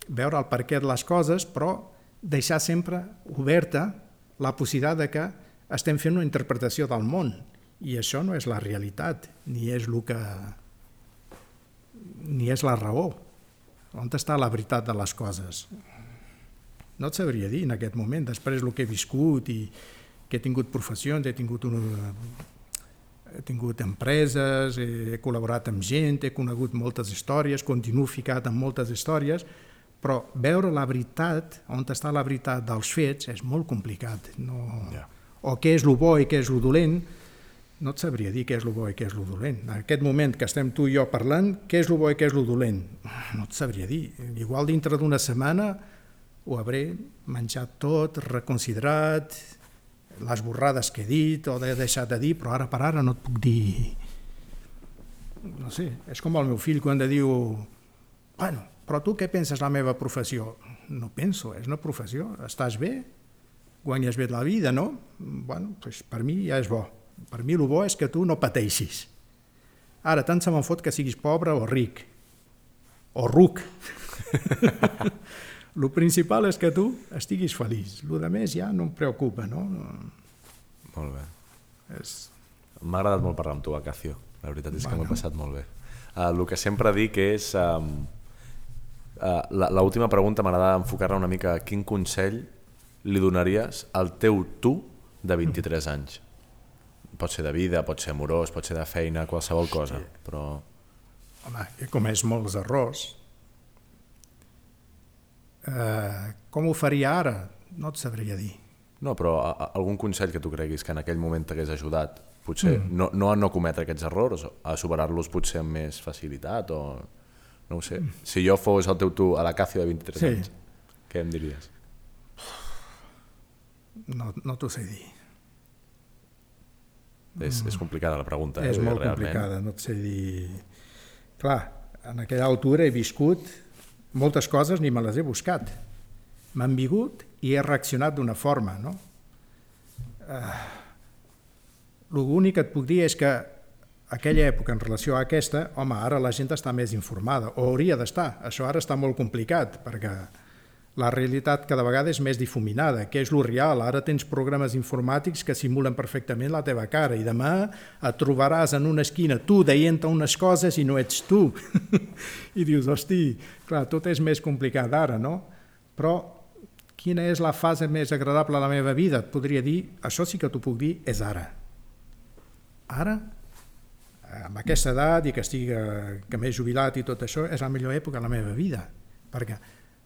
veure el perquè de les coses, però deixar sempre oberta la possibilitat de que estem fent una interpretació del món. I això no és la realitat, ni és el que ni és la raó on està la veritat de les coses? No et sabria dir en aquest moment, després el que he viscut i que he tingut professions, he tingut, una, he tingut empreses, he col·laborat amb gent, he conegut moltes històries, continuo ficat en moltes històries, però veure la veritat, on està la veritat dels fets, és molt complicat. No... Yeah. O què és el bo i què és el dolent, no et sabria dir què és el bo i què és el dolent. En aquest moment que estem tu i jo parlant, què és el bo i què és el dolent? No et sabria dir. Igual dintre d'una setmana ho hauré menjat tot, reconsiderat, les borrades que he dit o he deixat de dir, però ara per ara no et puc dir no sé, és com el meu fill quan diu bueno, però tu què penses la meva professió? No penso, és una professió, estàs bé, guanyes bé la vida, no? Bueno, doncs per mi ja és bo. Per mi el bo és que tu no pateixis. Ara, tant se me'n fot que siguis pobre o ric, o ruc. el principal és que tu estiguis feliç. El de més ja no em preocupa, no? Molt bé. És... M'ha agradat molt parlar amb tu, Acacio. La veritat és que m'ho he passat molt bé. Uh, el que sempre dic és... Um, uh, L'última pregunta m'agrada enfocar-la una mica a quin consell li donaries al teu tu de 23 anys? Pot ser de vida, pot ser amorós, pot ser de feina, qualsevol cosa, sí. però... Home, he comès molts errors. Uh, com ho faria ara? No et sabria dir. No, però a, a, algun consell que tu creguis que en aquell moment t'hagués ajudat potser mm. no, no a no cometre aquests errors, a superar-los potser amb més facilitat o no ho sé. Mm. Si jo fos el teu tu a la Càcio de 23 sí. anys, què em diries? No, no t'ho sé dir. És, és complicada la pregunta. És eh, molt realment. complicada, no et sé dir... Clar, en aquella altura he viscut moltes coses ni me les he buscat. M'han vingut i he reaccionat d'una forma, no? Uh, L'únic que et puc dir és que aquella època en relació a aquesta, home, ara la gent està més informada, o hauria d'estar. Això ara està molt complicat, perquè la realitat cada vegada és més difuminada. Què és lo real? Ara tens programes informàtics que simulen perfectament la teva cara i demà et trobaràs en una esquina tu deient unes coses i no ets tu. I dius, hosti, clar, tot és més complicat ara, no? Però quina és la fase més agradable a la meva vida? Et podria dir, això sí que t'ho puc dir, és ara Ara, amb aquesta edat i que estic, que m'he jubilat i tot això, és la millor època de la meva vida, perquè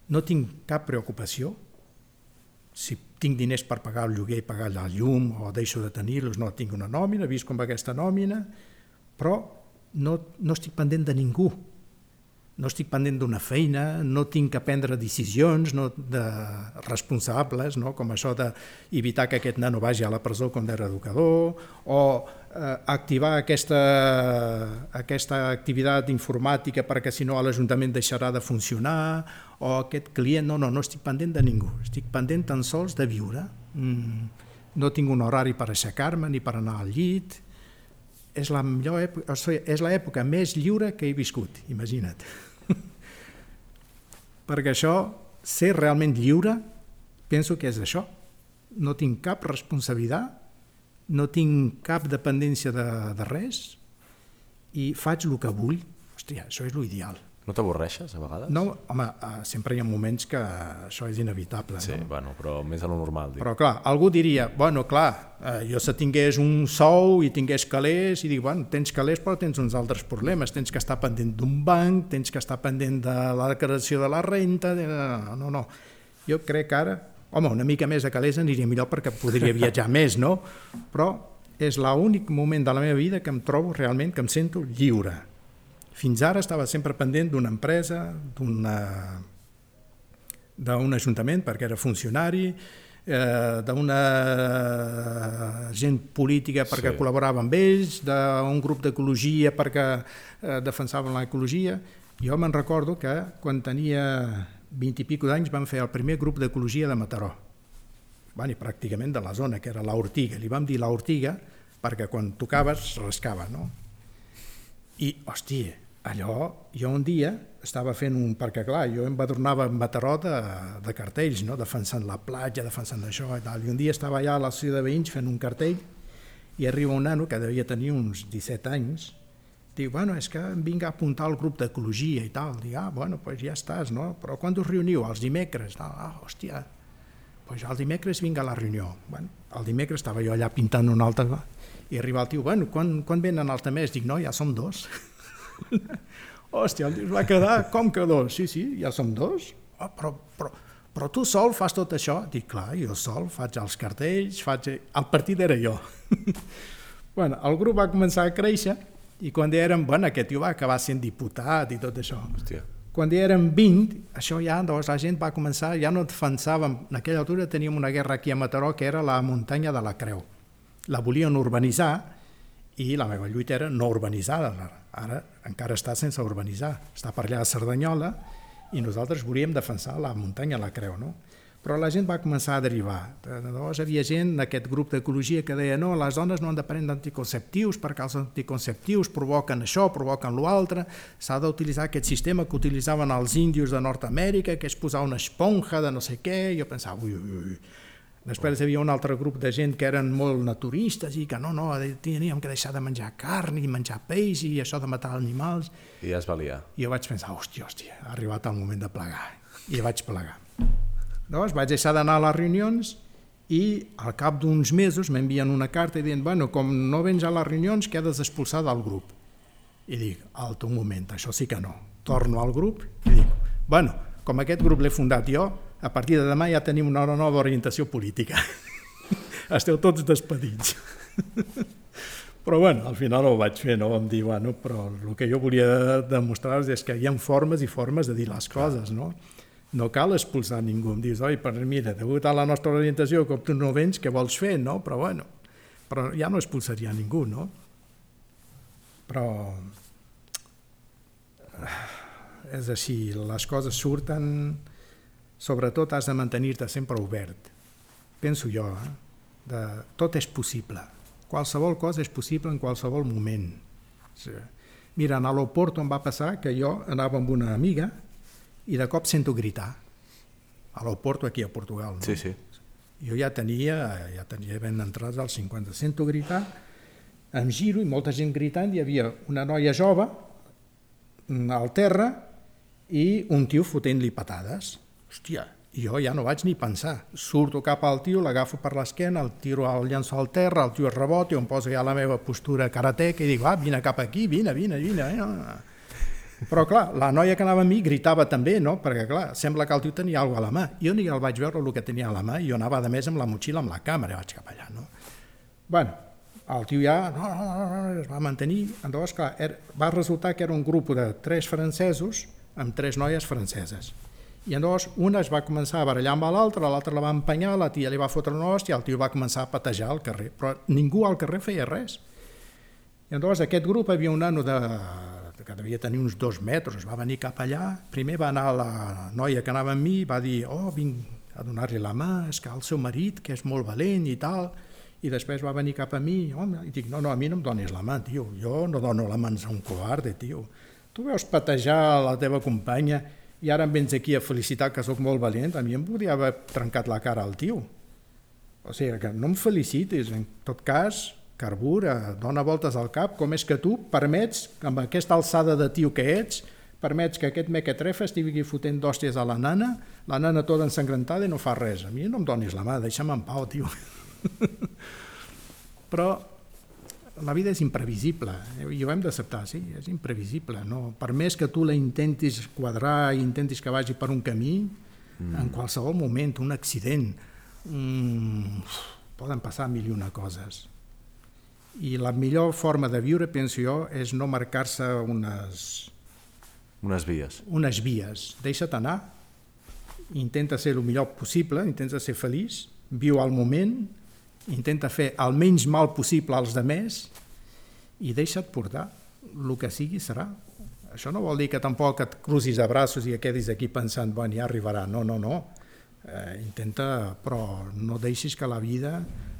no tinc cap preocupació si tinc diners per pagar el lloguer i pagar el llum o deixo de tenir-los, no tinc una nòmina, visc com aquesta nòmina, però no, no estic pendent de ningú, no estic pendent d'una feina, no tinc que prendre decisions no, de responsables, no? com això d'evitar que aquest nano vagi a la presó quan era educador, o activar aquesta, aquesta activitat informàtica perquè si no l'Ajuntament deixarà de funcionar, o aquest client, no, no, no estic pendent de ningú, estic pendent tan sols de viure. Mm, no tinc un horari per aixecar-me ni per anar al llit, és la millor època, o sigui, és l'època més lliure que he viscut, imagina't. Perquè això, ser realment lliure, penso que és això. No tinc cap responsabilitat, no tinc cap dependència de, de res i faig el que vull. Hòstia, això és l'ideal. No t'avorreixes, a vegades? No, home, eh, sempre hi ha moments que això és inevitable. Sí, no? bueno, però més a lo normal. Dic. Però clar, algú diria, bueno, clar, eh, jo se tingués un sou i tingués calés, i dic, bueno, tens calés però tens uns altres problemes, tens que estar pendent d'un banc, tens que estar pendent de la declaració de la renta, de... no, no, no. Jo crec que ara, home, una mica més de calés aniria millor perquè podria viatjar més, no? Però és l'únic moment de la meva vida que em trobo realment, que em sento lliure fins ara estava sempre pendent d'una empresa, d'un ajuntament perquè era funcionari, eh, d'una gent política perquè sí. col·laborava amb ells, d'un grup d'ecologia perquè eh, defensaven l'ecologia. Jo me'n recordo que quan tenia 20 i pico d'anys vam fer el primer grup d'ecologia de Mataró. Van, i pràcticament de la zona, que era l'Ortiga. Li vam dir l'Ortiga perquè quan tocaves rascava, no? I, hòstia, allò, jo un dia estava fent un... Perquè, clar, jo em badornava en Mataró de, de cartells, no? defensant la platja, defensant això i tal. I un dia estava allà a la ciutat de Veïns fent un cartell i arriba un nano que devia tenir uns 17 anys diu, bueno, és que vinc a apuntar al grup d'ecologia i tal. Dic, ah, bueno, pues ja estàs, no? Però quan us reuniu? Els dimecres? Ah, hòstia, pues el dimecres vinc a la reunió. Bueno, el dimecres estava jo allà pintant un altre i arriba el tio, bueno, quan, quan venen els altre Dic, no, ja som dos. Hòstia, el tio es va quedar, com que dos? Sí, sí, ja som dos. Oh, però, però, però tu sol fas tot això? Dic, clar, jo sol faig els cartells, faig... El partit era jo. bueno, el grup va començar a créixer i quan érem, bueno, aquest tio va acabar sent diputat i tot això. Hòstia. Quan érem 20, això ja, doncs la gent va començar, ja no defensàvem, en aquella altura teníem una guerra aquí a Mataró que era la muntanya de la Creu. La volien urbanitzar i la meva lluita era no urbanitzada. Ara encara està sense urbanitzar. Està per allà a Cerdanyola i nosaltres volíem defensar la muntanya, la creu, no? Però la gent va començar a derivar. Llavors hi havia gent d'aquest grup d'ecologia que deia no, les dones no han de prendre anticonceptius perquè els anticonceptius provoquen això, provoquen l'altre, s'ha d'utilitzar aquest sistema que utilitzaven els índios de Nord-Amèrica, que és posar una esponja de no sé què, i jo pensava, ui, ui, ui. Després hi havia un altre grup de gent que eren molt naturistes i que no, no, teníem que deixar de menjar carn i menjar peix i això de matar animals. I ja es valia. I jo vaig pensar, hòstia, hòstia, ha arribat el moment de plegar. I vaig plegar. Llavors vaig deixar d'anar a les reunions i al cap d'uns mesos m'envien una carta dient bueno, com no vens a les reunions quedes expulsat del grup. I dic, alto un moment, això sí que no. Torno al grup i dic, bueno, com aquest grup l'he fundat jo, a partir de demà ja tenim una nova orientació política. Esteu tots despedits. però bueno, al final ho vaig fer, no? Vam dir, bueno, però el que jo volia demostrar és que hi ha formes i formes de dir les coses, no? No cal expulsar ningú. Em dius, oi, però mira, degut a la nostra orientació, com tu no vens, què vols fer, no? Però bueno, però ja no expulsaria ningú, no? Però és així, les coses surten, sobretot has de mantenir-te sempre obert. Penso jo, eh? de, tot és possible. Qualsevol cosa és possible en qualsevol moment. Sí. Mira, a l'Oporto em va passar que jo anava amb una amiga i de cop sento gritar a l'Oporto aquí a Portugal. No? Sí, sí. Jo ja tenia, ja tenia ben entrats als 50, sento gritar, em giro i molta gent gritant, hi havia una noia jove al terra i un tio fotent-li patades. Hòstia, jo ja no vaig ni pensar. Surto cap al tio, l'agafo per l'esquena, el tiro al llenço al terra, el tio es rebota i em poso ja la meva postura karateca i dic, va, vine cap aquí, vine, vine, vine. vine. Però, clar, la noia que anava amb mi gritava també, no? Perquè, clar, sembla que el tio tenia alguna a la mà. Jo ni el vaig veure el que tenia a la mà i jo anava, a més, amb la motxilla amb la càmera, vaig cap allà, no? bueno, el tio ja no, no, no, no, es va mantenir. Llavors, clar, era, va resultar que era un grup de tres francesos amb tres noies franceses. I llavors una es va començar a barallar amb l'altra, l'altra la va empenyar, la tia li va fotre una hòstia, el tio va començar a patejar al carrer, però ningú al carrer feia res. I llavors aquest grup havia un nano de que devia tenir uns dos metres, va venir cap allà, primer va anar la noia que anava amb mi, va dir, oh, vinc a donar-li la mà, és que el seu marit, que és molt valent i tal, i després va venir cap a mi, home, i dic, no, no, a mi no em donis la mà, tio, jo no dono la mà a un covarde, tio. Tu veus patejar la teva companya i ara em vens aquí a felicitar que sóc molt valent, a mi em podria haver trencat la cara al tio. O sigui, que no em felicitis, en tot cas, carbura, dona voltes al cap, com és que tu permets, amb aquesta alçada de tio que ets, permets que aquest mequetrefa estigui fotent d'hòsties a la nana, la nana tota ensangrentada i no fa res. A mi no em donis la mà, deixa'm en pau, tio. Però la vida és imprevisible, i ho hem d'acceptar, sí, és imprevisible. No? Per més que tu la intentis quadrar i intentis que vagi per un camí, mm. en qualsevol moment, un accident, mm, poden passar mil i una coses i la millor forma de viure, penso jo, és no marcar-se unes... Unes vies. Unes vies. Deixa't anar, intenta ser el millor possible, intenta ser feliç, viu al moment, intenta fer el menys mal possible als demés i deixa't portar. El que sigui serà. Això no vol dir que tampoc et cruzis a braços i et quedis aquí pensant, bueno, ja arribarà. No, no, no. Eh, intenta, però no deixis que la vida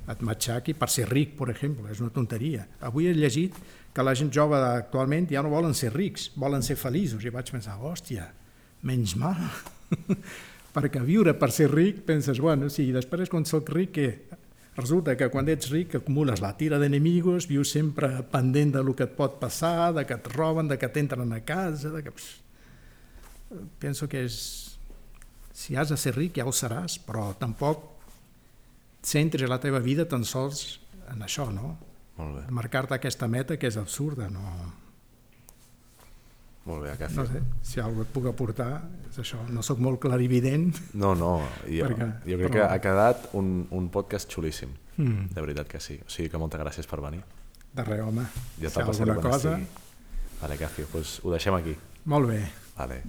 et matxaqui per ser ric, per exemple, és una tonteria. Avui he llegit que la gent jove actualment ja no volen ser rics, volen ser feliços, i vaig pensar, hòstia, menys mal, perquè viure per ser ric penses, bueno, sí, després quan soc ric, què? Resulta que quan ets ric acumules la tira d'enemigos, vius sempre pendent de lo que et pot passar, de que et roben, de que t'entren a casa, de que... Penso que és... Si has de ser ric ja ho seràs, però tampoc centres la teva vida tan sols en això, no? Molt bé. Marcar-te aquesta meta que és absurda, no... Molt bé, No sé, si alguna et puc aportar, és això. No sóc molt clarivident. No, no, jo, Perquè, jo crec però... que ha quedat un, un podcast xulíssim. Mm. De veritat que sí. O sigui que moltes gràcies per venir. De res, home. Ja si alguna cosa... Estigui. Vale, Cafio, doncs ho deixem aquí. Molt bé. Vale.